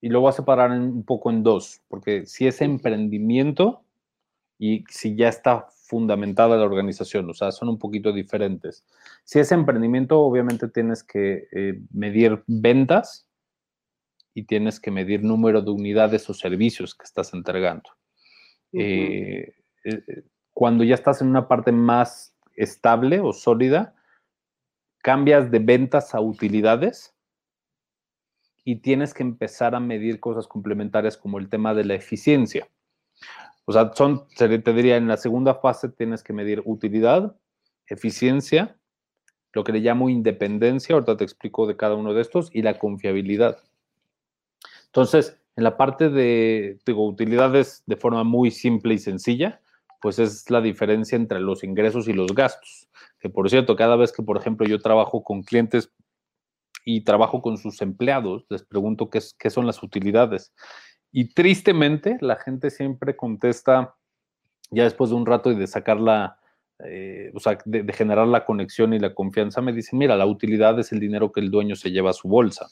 B: y lo voy a separar un poco en dos, porque si es emprendimiento y si ya está fundamentada la organización, o sea, son un poquito diferentes. Si es emprendimiento, obviamente tienes que eh, medir ventas y tienes que medir número de unidades o servicios que estás entregando. Eh, cuando ya estás en una parte más estable o sólida, cambias de ventas a utilidades y tienes que empezar a medir cosas complementarias como el tema de la eficiencia. O sea, son, te diría, en la segunda fase tienes que medir utilidad, eficiencia, lo que le llamo independencia, ahorita te explico de cada uno de estos, y la confiabilidad. Entonces, en la parte de, digo, utilidades de forma muy simple y sencilla, pues es la diferencia entre los ingresos y los gastos. Que por cierto, cada vez que, por ejemplo, yo trabajo con clientes y trabajo con sus empleados, les pregunto qué, qué son las utilidades. Y tristemente, la gente siempre contesta, ya después de un rato y de sacar la, eh, o sea, de, generar la conexión y la confianza, me dicen, mira, la utilidad es el dinero que el dueño se lleva a su bolsa.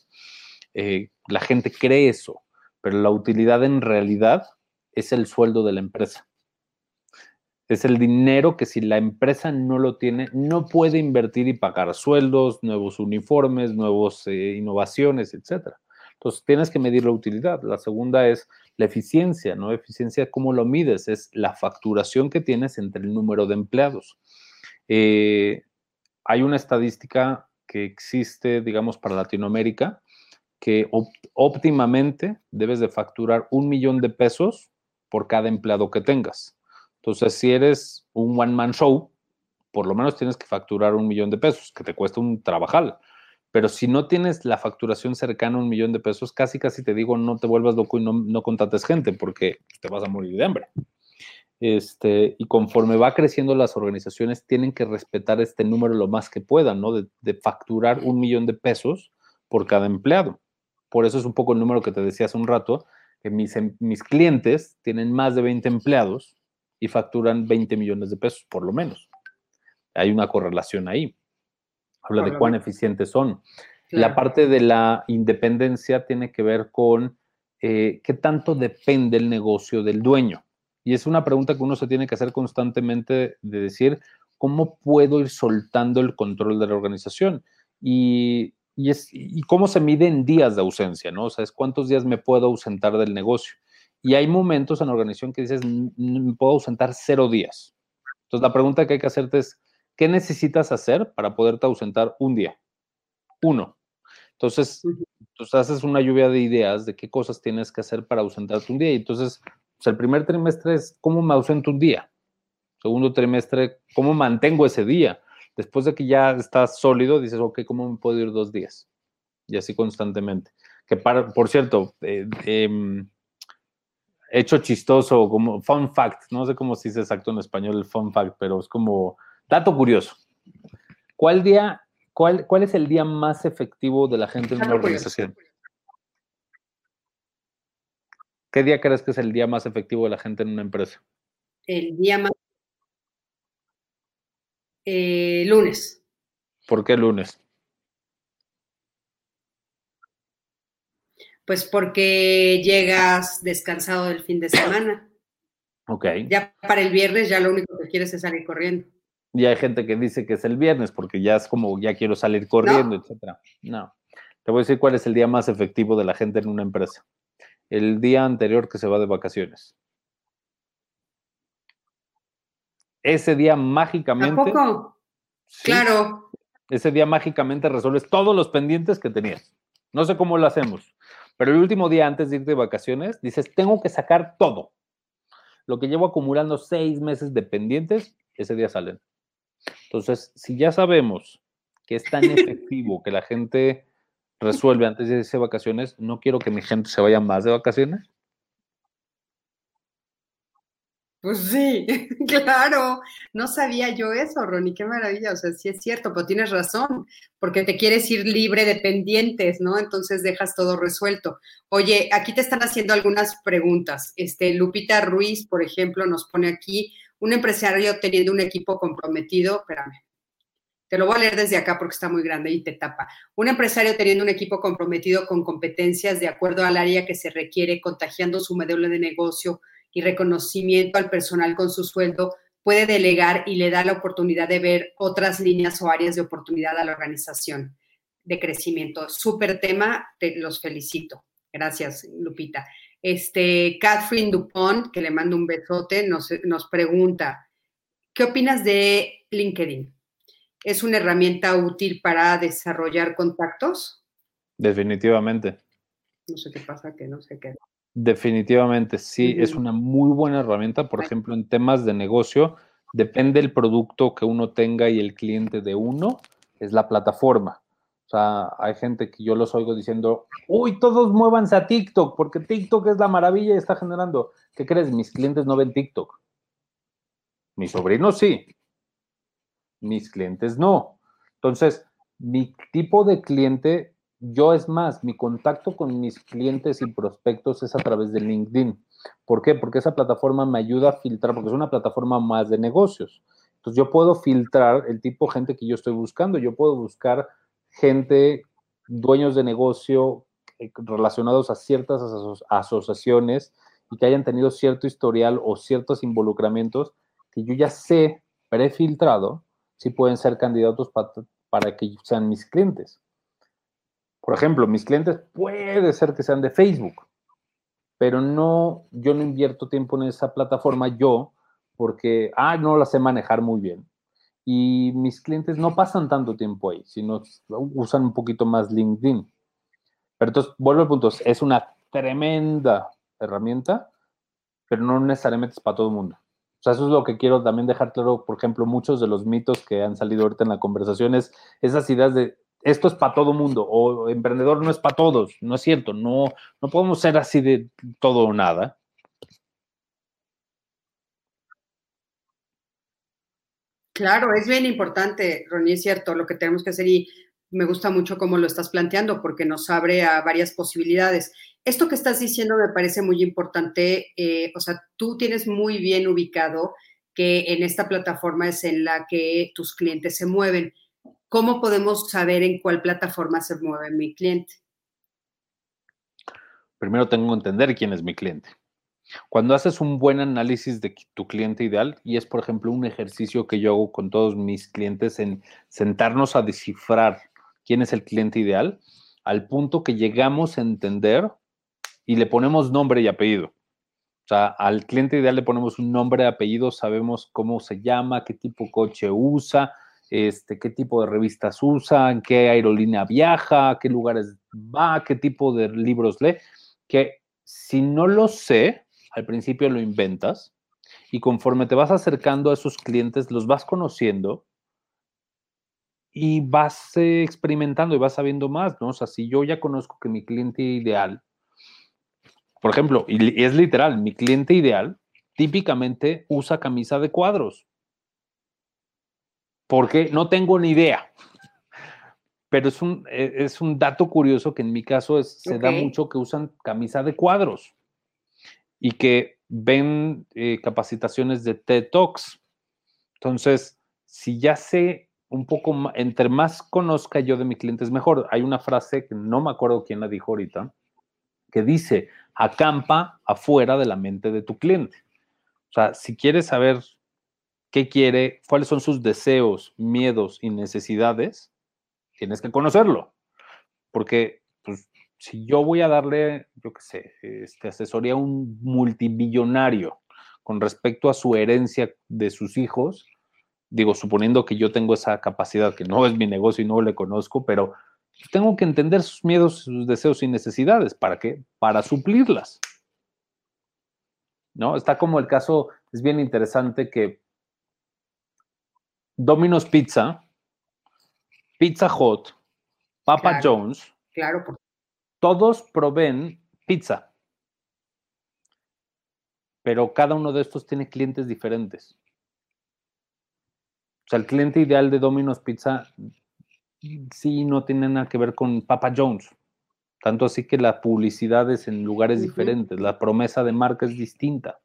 B: Eh, la gente cree eso, pero la utilidad en realidad es el sueldo de la empresa. Es el dinero que si la empresa no lo tiene, no puede invertir y pagar sueldos, nuevos uniformes, nuevas eh, innovaciones, etc. Entonces, tienes que medir la utilidad. La segunda es la eficiencia, ¿no? Eficiencia, ¿cómo lo mides? Es la facturación que tienes entre el número de empleados. Eh, hay una estadística que existe, digamos, para Latinoamérica, que óptimamente debes de facturar un millón de pesos por cada empleado que tengas. Entonces, si eres un one-man show, por lo menos tienes que facturar un millón de pesos, que te cuesta un trabajal. Pero si no tienes la facturación cercana a un millón de pesos, casi, casi te digo, no te vuelvas loco y no, no gente porque te vas a morir de hambre. Este, y conforme va creciendo las organizaciones, tienen que respetar este número lo más que puedan, ¿no? De, de, facturar un millón de pesos por cada empleado. Por eso es un poco el número que te decía hace un rato, que mis, em, mis clientes tienen más de 20 empleados y facturan 20 millones de pesos, por lo menos. Hay una correlación ahí habla de cuán eficientes son. La parte de la independencia tiene que ver con eh, qué tanto depende el negocio del dueño. Y es una pregunta que uno se tiene que hacer constantemente de decir, ¿cómo puedo ir soltando el control de la organización? Y, es, y cómo se mide en días de ausencia, ¿no? O sea, es cuántos días me puedo ausentar del negocio. Y hay momentos en la organización que dices, me puedo ausentar cero días. Entonces, la pregunta que hay que hacerte es, ¿Qué necesitas hacer para poderte ausentar un día? Uno. Entonces, tú haces una lluvia de ideas de qué cosas tienes que hacer para ausentarte un día. Y entonces, pues, el primer trimestre es cómo me ausento un día. Segundo trimestre, cómo mantengo ese día. Después de que ya estás sólido, dices, ok, ¿cómo me puedo ir dos días? Y así constantemente. Que para, por cierto, eh, em, hecho chistoso, como fun fact, no sé cómo se dice exacto en español el fun fact, pero es como Dato curioso. ¿Cuál día, cuál, cuál es el día más efectivo de la gente en una organización? ¿Qué día crees que es el día más efectivo de la gente en una empresa?
A: El día más. Eh, lunes.
B: ¿Por qué lunes?
A: Pues porque llegas descansado del fin de semana.
B: Ok.
A: Ya para el viernes ya lo único que quieres es salir corriendo.
B: Y hay gente que dice que es el viernes porque ya es como, ya quiero salir corriendo, etcétera. No. Te voy a decir cuál es el día más efectivo de la gente en una empresa. El día anterior que se va de vacaciones. Ese día mágicamente.
A: ¿Tampoco? claro.
B: Ese día mágicamente resuelves todos los pendientes que tenías. No sé cómo lo hacemos, pero el último día antes de ir de vacaciones dices, tengo que sacar todo. Lo que llevo acumulando seis meses de pendientes, ese día salen. Entonces, si ya sabemos que es tan efectivo que la gente resuelve antes de irse de vacaciones, no quiero que mi gente se vaya más de vacaciones.
A: Pues sí, claro. No sabía yo eso, Ronnie, qué maravilla. O sea, sí es cierto, pero tienes razón, porque te quieres ir libre de pendientes, ¿no? Entonces dejas todo resuelto. Oye, aquí te están haciendo algunas preguntas. Este, Lupita Ruiz, por ejemplo, nos pone aquí, un empresario teniendo un equipo comprometido, espérame, te lo voy a leer desde acá porque está muy grande y te tapa. Un empresario teniendo un equipo comprometido con competencias de acuerdo al área que se requiere, contagiando su modelo de negocio y reconocimiento al personal con su sueldo, puede delegar y le da la oportunidad de ver otras líneas o áreas de oportunidad a la organización de crecimiento. Súper tema, te los felicito. Gracias, Lupita. Este, Catherine Dupont, que le mando un besote, nos, nos pregunta, ¿qué opinas de LinkedIn? ¿Es una herramienta útil para desarrollar contactos?
B: Definitivamente.
A: No sé qué pasa, que no sé qué.
B: Definitivamente, sí, es una muy buena herramienta, por ejemplo, en temas de negocio, depende el producto que uno tenga y el cliente de uno, es la plataforma. O sea, hay gente que yo los oigo diciendo, uy, todos muévanse a TikTok, porque TikTok es la maravilla y está generando. ¿Qué crees? Mis clientes no ven TikTok. Mis sobrinos sí. Mis clientes no. Entonces, mi tipo de cliente, yo es más, mi contacto con mis clientes y prospectos es a través de LinkedIn. ¿Por qué? Porque esa plataforma me ayuda a filtrar, porque es una plataforma más de negocios. Entonces, yo puedo filtrar el tipo de gente que yo estoy buscando. Yo puedo buscar gente, dueños de negocio eh, relacionados a ciertas asociaciones y que hayan tenido cierto historial o ciertos involucramientos que yo ya sé prefiltrado si pueden ser candidatos para, para que sean mis clientes. Por ejemplo, mis clientes puede ser que sean de Facebook, pero no, yo no invierto tiempo en esa plataforma yo porque, ah, no la sé manejar muy bien. Y mis clientes no pasan tanto tiempo ahí, sino usan un poquito más LinkedIn. Pero entonces, vuelvo al punto, es una tremenda herramienta, pero no necesariamente es para todo el mundo. O sea, eso es lo que quiero también dejar claro, por ejemplo, muchos de los mitos que han salido ahorita en la conversación es esas ideas de esto es para todo mundo o emprendedor no es para todos. No es cierto, no, no podemos ser así de todo o nada.
A: Claro, es bien importante, Ronnie, es cierto, lo que tenemos que hacer y me gusta mucho cómo lo estás planteando porque nos abre a varias posibilidades. Esto que estás diciendo me parece muy importante, eh, o sea, tú tienes muy bien ubicado que en esta plataforma es en la que tus clientes se mueven. ¿Cómo podemos saber en cuál plataforma se mueve mi cliente?
B: Primero tengo que entender quién es mi cliente. Cuando haces un buen análisis de tu cliente ideal, y es por ejemplo un ejercicio que yo hago con todos mis clientes en sentarnos a descifrar quién es el cliente ideal, al punto que llegamos a entender y le ponemos nombre y apellido. O sea, al cliente ideal le ponemos un nombre y apellido, sabemos cómo se llama, qué tipo de coche usa, este, qué tipo de revistas usa, qué aerolínea viaja, qué lugares va, qué tipo de libros lee, que si no lo sé, al principio lo inventas y conforme te vas acercando a esos clientes, los vas conociendo y vas eh, experimentando y vas sabiendo más, ¿no? O sea, si yo ya conozco que mi cliente ideal, por ejemplo, y es literal, mi cliente ideal típicamente usa camisa de cuadros. Porque no tengo ni idea. Pero es un, e, es un dato curioso que en mi caso se da mucho que usan camisa de cuadros y que ven eh, capacitaciones de TED Talks. Entonces, si ya sé un poco, entre más conozca yo de mi cliente es mejor. Hay una frase que no me acuerdo quién la dijo ahorita, que dice, acampa afuera de la mente de tu cliente. O sea, si quieres saber qué quiere, cuáles son sus deseos, miedos y necesidades, tienes que conocerlo. Porque, pues, si yo voy a darle, yo qué sé, este, asesoría a un multimillonario con respecto a su herencia de sus hijos, digo, suponiendo que yo tengo esa capacidad, que no es mi negocio y no le conozco, pero tengo que entender sus miedos, sus deseos y necesidades. ¿Para qué? Para suplirlas. ¿No? Está como el caso, es bien interesante que Domino's Pizza, Pizza Hut, Papa Jones,
A: claro.
B: todos proveen pizza, pero cada uno de estos tiene clientes diferentes. O sea, el cliente ideal de Domino's Pizza sí no tiene nada que ver con Papa Jones. Tanto así que la publicidad es en lugares diferentes, la promesa de marca es distinta.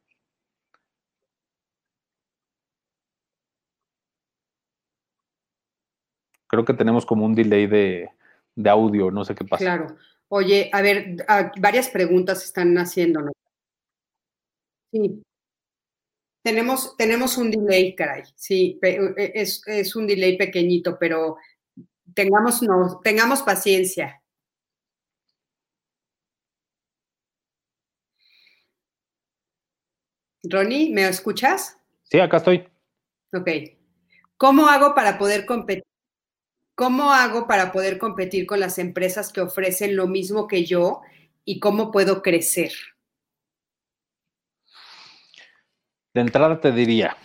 B: Creo que tenemos como un delay de, de audio, no sé qué pasa.
A: Claro. Oye, a ver, varias preguntas están haciéndonos. Sí. Tenemos, tenemos un delay, caray. Sí, e, es, es un delay pequeñito, pero tengamos, no, tengamos paciencia. Ronnie, ¿me escuchas?
B: Sí, acá estoy.
A: Ok. ¿Cómo hago para poder competir? ¿Cómo hago para poder competir con las empresas que ofrecen lo mismo que yo y cómo puedo crecer?
B: De entrada te diría,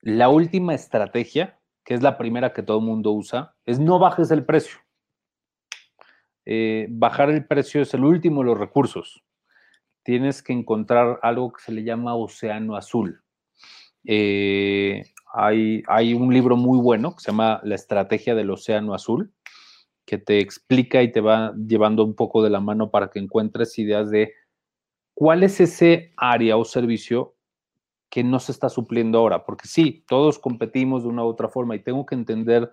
B: la última estrategia, que es la primera que todo el mundo usa, es no bajes el precio. Eh, bajar el precio es el último de los recursos. Tienes que encontrar algo que se le llama océano azul. Eh, hay, un libro muy bueno que se llama La estrategia del océano azul, que te explica y te va llevando un poco de la mano para que encuentres ideas de cuál es ese área o servicio que no se está supliendo ahora, porque sí, todos competimos de una u otra forma y tengo que entender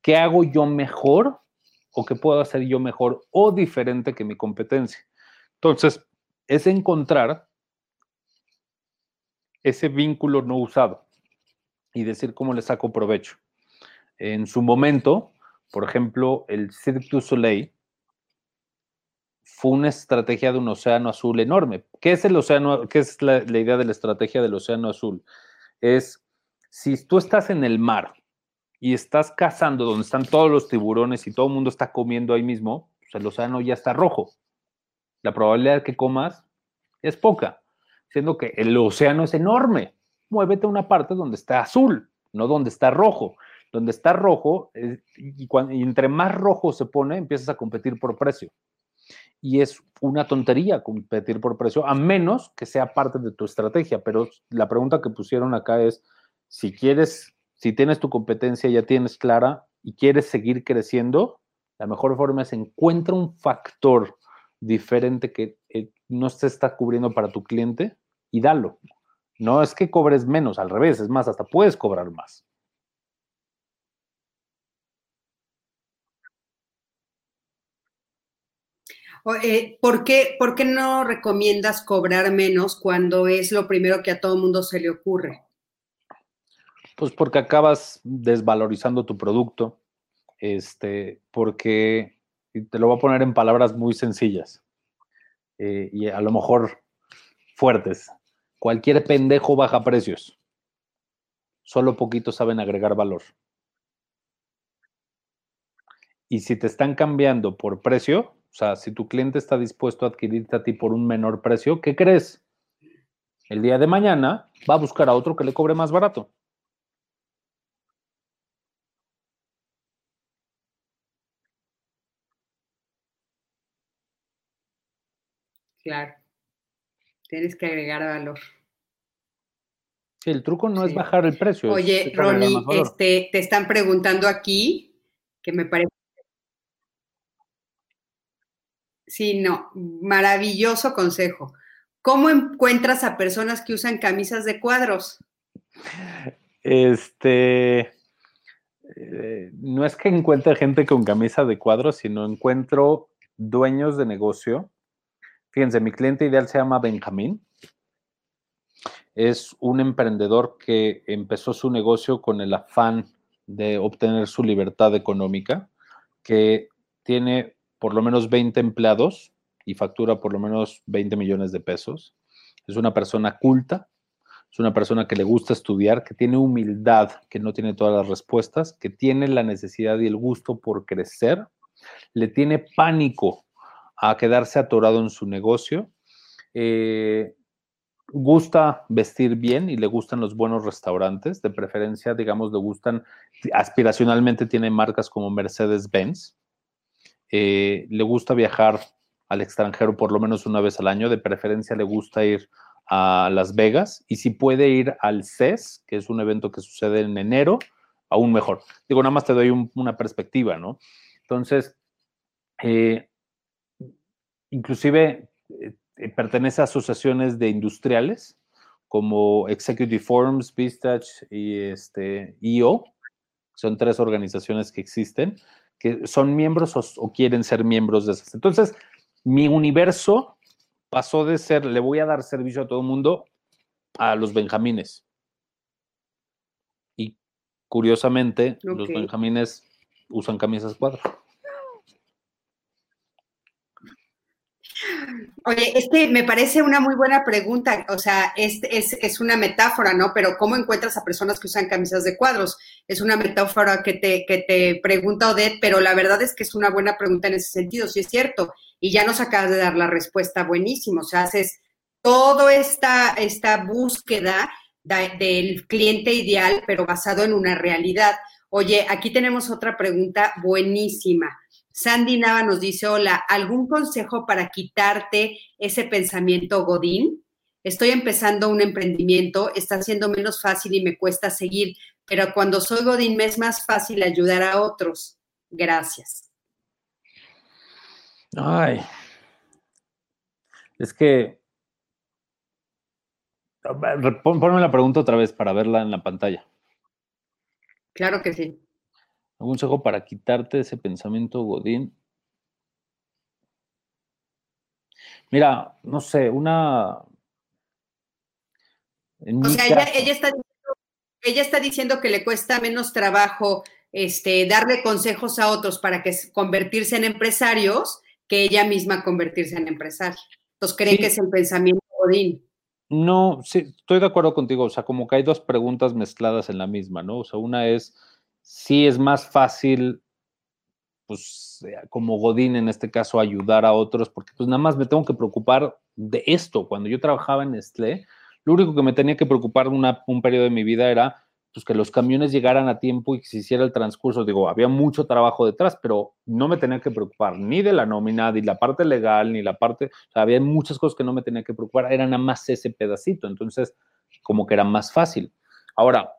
B: qué hago yo mejor o qué puedo hacer yo mejor o diferente que mi competencia. Entonces, es encontrar ese vínculo no usado y decir cómo le saco provecho. En su momento, Por ejemplo, el Cirque du Soleil fue una estrategia de un océano azul enorme. ¿Qué es el océano? ¿Qué es la, idea de la estrategia del océano azul? Es si tú estás en el mar y estás cazando donde están todos los tiburones y todo el mundo está comiendo ahí mismo, pues el océano ya está rojo. La probabilidad de que comas es poca, siendo que el océano es enorme. Muévete a una parte donde está azul, no donde está rojo. Donde está rojo, y, y entre más rojo se pone, empiezas a competir por precio. Y es una tontería competir por precio, a menos que sea parte de tu estrategia. Pero la pregunta que pusieron acá es, si quieres, si tienes tu competencia, ya tienes clara y quieres seguir creciendo, la mejor forma es encuentra un factor diferente que eh, no se está cubriendo para tu cliente y dalo. No es que cobres menos, al revés, es más, hasta puedes cobrar más.
A: Eh, ¿por, qué, ¿Por qué no recomiendas cobrar menos cuando es lo primero que a todo mundo se le ocurre?
B: Pues porque acabas desvalorizando tu producto, este, porque, te lo voy a poner en palabras muy sencillas eh, y a lo mejor fuertes. Cualquier pendejo baja precios. Solo poquitos saben agregar valor. Y si te están cambiando por precio, o sea, si tu cliente está dispuesto a adquirirte a ti por un menor precio, ¿qué crees? El día de mañana va a buscar a otro que le cobre más barato.
A: Claro. Tienes que agregar valor.
B: Sí, el truco no es bajar el precio.
A: Oye, Ronnie, este, te están preguntando aquí, que me parece. Sí, no, maravilloso consejo. ¿Cómo encuentras a personas que usan camisas de cuadros?
B: Este, eh, no es que encuentre gente con camisa de cuadros, sino encuentro dueños de negocio Fíjense, mi cliente ideal se llama Benjamín. Es un emprendedor que empezó su negocio con el afán de obtener su libertad económica, que tiene por lo menos 20 empleados y factura por lo menos 20 millones de pesos. Es una persona culta, es una persona que le gusta estudiar, que tiene humildad, que no tiene todas las respuestas, que tiene la necesidad y el gusto por crecer, le tiene pánico a quedarse atorado en su negocio. Eh, gusta vestir bien y le gustan los buenos restaurantes, de preferencia, digamos, le gustan, aspiracionalmente tiene marcas como Mercedes-Benz, eh, le gusta viajar al extranjero por lo menos una vez al año, de preferencia le gusta ir a Las Vegas y si puede ir al CES, que es un evento que sucede en enero, aún mejor. Digo, nada más te doy una perspectiva, ¿no? Entonces, eh, inclusive eh, eh, pertenece a asociaciones de industriales como Executive Forums, Vistach y este, EO. Son tres organizaciones que existen, que son miembros o, quieren ser miembros de esas. Entonces, mi universo pasó de ser, le voy a dar servicio a todo el mundo, a los benjamines. Y curiosamente, los benjamines usan camisas cuadros.
A: Oye, este me parece una muy buena pregunta, o sea, es, es, una metáfora, ¿no? Pero ¿cómo encuentras a personas que usan camisas de cuadros? Es una metáfora que te, que te pregunta Odette, pero la verdad es que es una buena pregunta en ese sentido, sí es cierto. Y ya nos acabas de dar la respuesta buenísimo, o sea, haces toda esta, esta búsqueda del cliente ideal, pero basado en una realidad. Oye, aquí tenemos otra pregunta buenísima. Sandy Nava nos dice, hola, ¿algún consejo para quitarte ese pensamiento godín? Estoy empezando un emprendimiento, está siendo menos fácil y me cuesta seguir, pero cuando soy godín me es más fácil ayudar a otros. Gracias.
B: Ay, es que... Ponme la pregunta otra vez para verla en la pantalla.
A: Claro que sí.
B: ¿Algún consejo para quitarte ese pensamiento godín? Mira, no sé, una...
A: o sea, ella, está diciendo, ella, está diciendo, que le cuesta menos trabajo este, darle consejos a otros para que convertirse en empresarios que ella misma convertirse en empresaria. Entonces, ¿cree que es el pensamiento Godín?
B: No, sí, estoy de acuerdo contigo. O sea, como que hay dos preguntas mezcladas en la misma, ¿no? O sea, una es, si es más fácil, pues, eh, como Godín en este caso, ayudar a otros, porque pues nada más me tengo que preocupar de esto. Cuando yo trabajaba en Nestlé, lo único que me tenía que preocupar un periodo de mi vida era pues que los camiones llegaran a tiempo y que se hiciera el transcurso. Digo, había mucho trabajo detrás, pero no me tenía que preocupar ni de la nómina, ni la parte legal, ni la parte, había muchas cosas que no me tenía que preocupar, era nada más ese pedacito, entonces como que era más fácil. Ahora,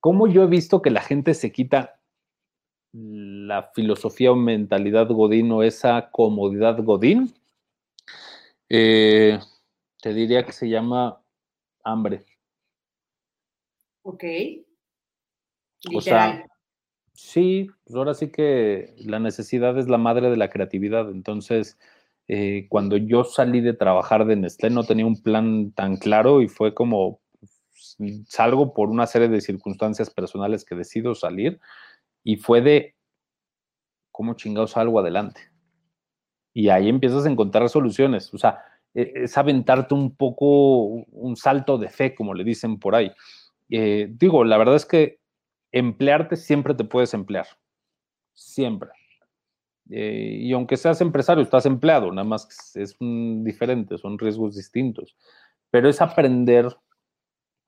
B: ¿cómo yo he visto que la gente se quita la filosofía o mentalidad Godín o esa comodidad Godín? Eh, te diría que se llama hambre.
A: Ok.
B: O sea, sí, pues ahora sí que la necesidad es la madre de la creatividad. Entonces, eh, cuando yo salí de trabajar de Nestlé no tenía un plan tan claro y fue como salgo por una serie de circunstancias personales que decido salir y fue de cómo chingados salgo adelante. Y ahí empiezas a encontrar soluciones. O sea, e, es aventarte un poco un salto de fe, como le dicen por ahí. Eh, digo, la verdad es que emplearte siempre te puedes emplear, siempre. Eh, y aunque seas empresario, estás empleado, nada más es diferente, son riesgos distintos. Pero es aprender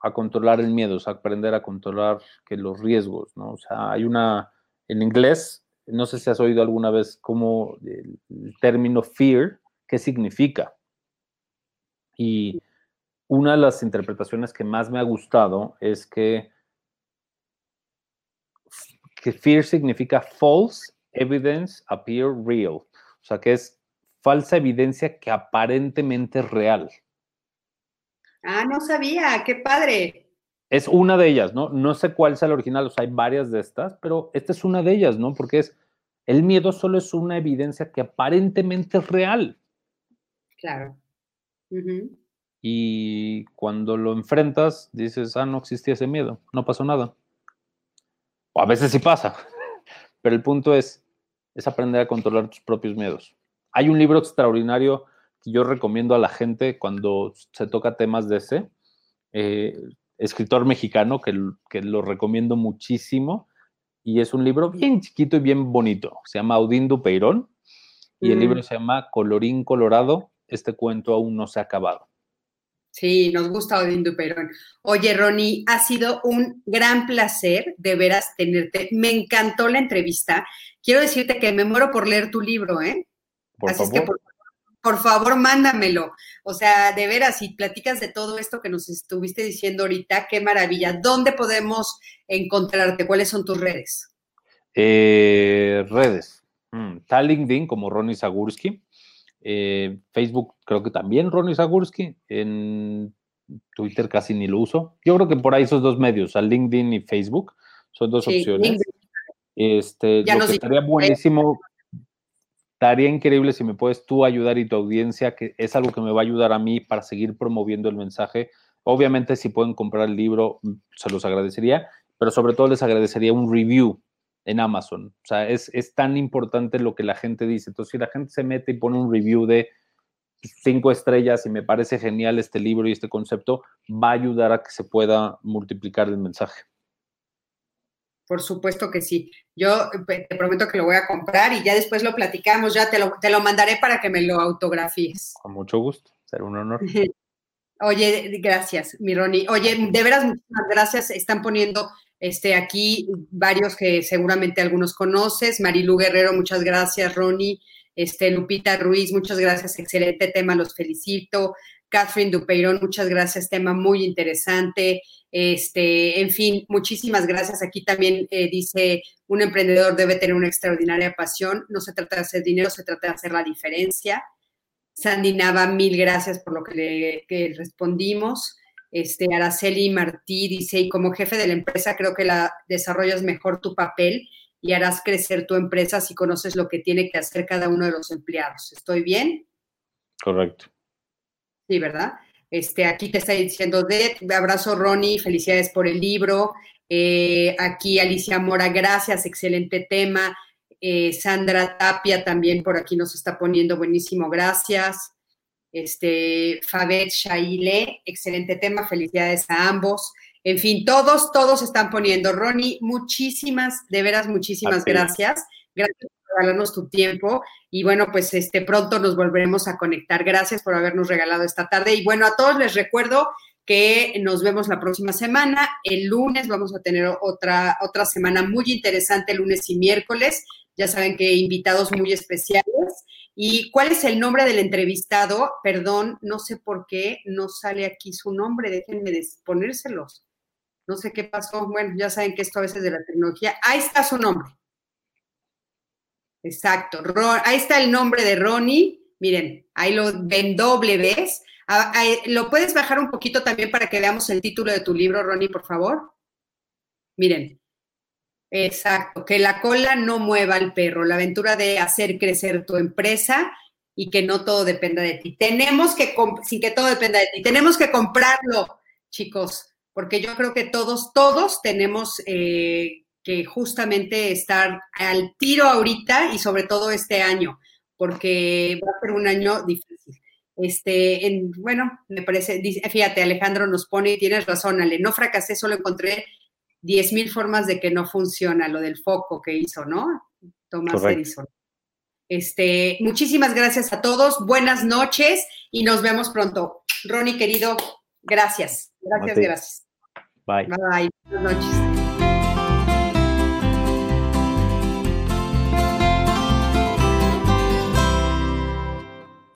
B: a controlar el miedo, es aprender a controlar que los riesgos, ¿no? O sea, hay una, en inglés, no sé si has oído alguna vez como el, el término fear, ¿qué significa? Y una de las interpretaciones que más me ha gustado es que, que fear significa false evidence appear real. O sea, que es falsa evidencia que aparentemente es real.
A: Ah, no sabía, qué padre.
B: Es una de ellas, ¿no? No sé cuál es el original, o sea, hay varias de estas, pero esta es una de ellas, ¿no? Porque es, el miedo solo es una evidencia que aparentemente es real.
A: Claro.
B: Y cuando lo enfrentas, dices, ah, no existía ese miedo, no pasó nada. O a veces sí pasa, pero el punto es, es aprender a controlar tus propios miedos. Hay un libro extraordinario que yo recomiendo a la gente cuando se toca temas de ese, eh, escritor mexicano, que, que, lo recomiendo muchísimo, y es un libro bien chiquito y bien bonito. Se llama Audín Dupeirón, y el libro se llama Colorín Colorado, este cuento aún no se ha acabado.
A: Sí, nos gusta Odín Duperón. Oye, Ronnie, ha sido un gran placer de veras tenerte. Me encantó la entrevista. Quiero decirte que me muero por leer tu libro, ¿eh?
B: Por Así favor. es que
A: por, favor, mándamelo. O sea, de veras, si platicas de todo esto que nos estuviste diciendo ahorita, qué maravilla. ¿Dónde podemos encontrarte? ¿Cuáles son tus redes?
B: Eh, redes. Mm, está LinkedIn como Ronnie Zagurski. Eh, Facebook creo que también Ronnie Zagurski. En Twitter casi ni lo uso. Yo creo que por ahí esos dos medios, a LinkedIn y Facebook, son dos opciones. Este, lo que estaría buenísimo, estaría increíble si me puedes tú ayudar y tu audiencia, que es algo que me va a ayudar a mí para seguir promoviendo el mensaje. Obviamente, si pueden comprar el libro, se los agradecería, pero sobre todo les agradecería un review en Amazon. O sea, es, tan importante lo que la gente dice. Entonces, si la gente se mete y pone un review de cinco estrellas y me parece genial este libro y este concepto, va a ayudar a que se pueda multiplicar el mensaje.
A: Por supuesto que sí. Yo te prometo que lo voy a comprar y ya después lo platicamos, ya te lo, te lo mandaré para que me lo autografíes.
B: Con mucho gusto, será un honor.
A: Oye, gracias, mi Ronnie. Oye, de veras, muchas gracias. Están poniendo este, aquí varios que seguramente algunos conoces. Marilu Guerrero, muchas gracias. Ronnie, este, Lupita Ruiz, muchas gracias. Excelente tema, los felicito. Catherine Dupeirón, muchas gracias, tema muy interesante. Este, en fin, muchísimas gracias. Aquí también eh, dice, un emprendedor debe tener una extraordinaria pasión. No se trata de hacer dinero, se trata de hacer la diferencia. Sandy Nava, mil gracias por lo que le respondimos. Este, Araceli Martí dice, y como jefe de la empresa creo que la desarrollas mejor tu papel y harás crecer tu empresa si conoces lo que tiene que hacer cada uno de los empleados. ¿Estoy bien?
B: Correcto.
A: Sí, ¿verdad? Este, aquí te está diciendo, de abrazo Ronnie, felicidades por el libro. Eh, aquí Alicia Mora, gracias, excelente tema. Eh, Sandra Tapia también por aquí nos está poniendo buenísimo, gracias. Este, Fabet Shaile, excelente tema, felicidades a ambos. En fin, todos, todos están poniendo. Ronnie, muchísimas, de veras, muchísimas gracias. Gracias regalarnos tu tiempo. Y bueno, pues este pronto nos volveremos a conectar. Gracias por habernos regalado esta tarde. Y bueno, a todos les recuerdo que nos vemos la próxima semana. El lunes vamos a tener otra, otra semana muy interesante, lunes y miércoles. Ya saben que invitados muy especiales. ¿Y cuál es el nombre del entrevistado? Perdón, no sé por qué no sale aquí su nombre. Déjenme ponérselos. No sé qué pasó. Bueno, ya saben que esto a veces de la tecnología. Ahí está su nombre. Exacto. ahí está el nombre de Ronnie. Miren, ahí lo ven doble vez. Ah, ¿Lo puedes bajar un poquito también para que veamos el título de tu libro, Ronnie, por favor? Miren. Exacto. Que la cola no mueva al perro. La aventura de hacer crecer tu empresa y que no todo dependa de ti. Tenemos que, sin que todo dependa de ti, tenemos que comprarlo, chicos porque yo creo que todos, todos tenemos eh, que justamente estar al tiro ahorita y sobre todo este año, porque va a ser un año difícil. Este, en, bueno, me parece, fíjate, Alejandro nos pone, y tienes razón, Ale, no fracasé, solo encontré 10 mil formas de que no funciona lo del foco que hizo, ¿no? Tomás Edison. Este, muchísimas gracias a todos, buenas noches y nos vemos pronto. Ronnie, querido, gracias. Gracias, gracias.
B: Bye.
A: Bye. Buenas noches.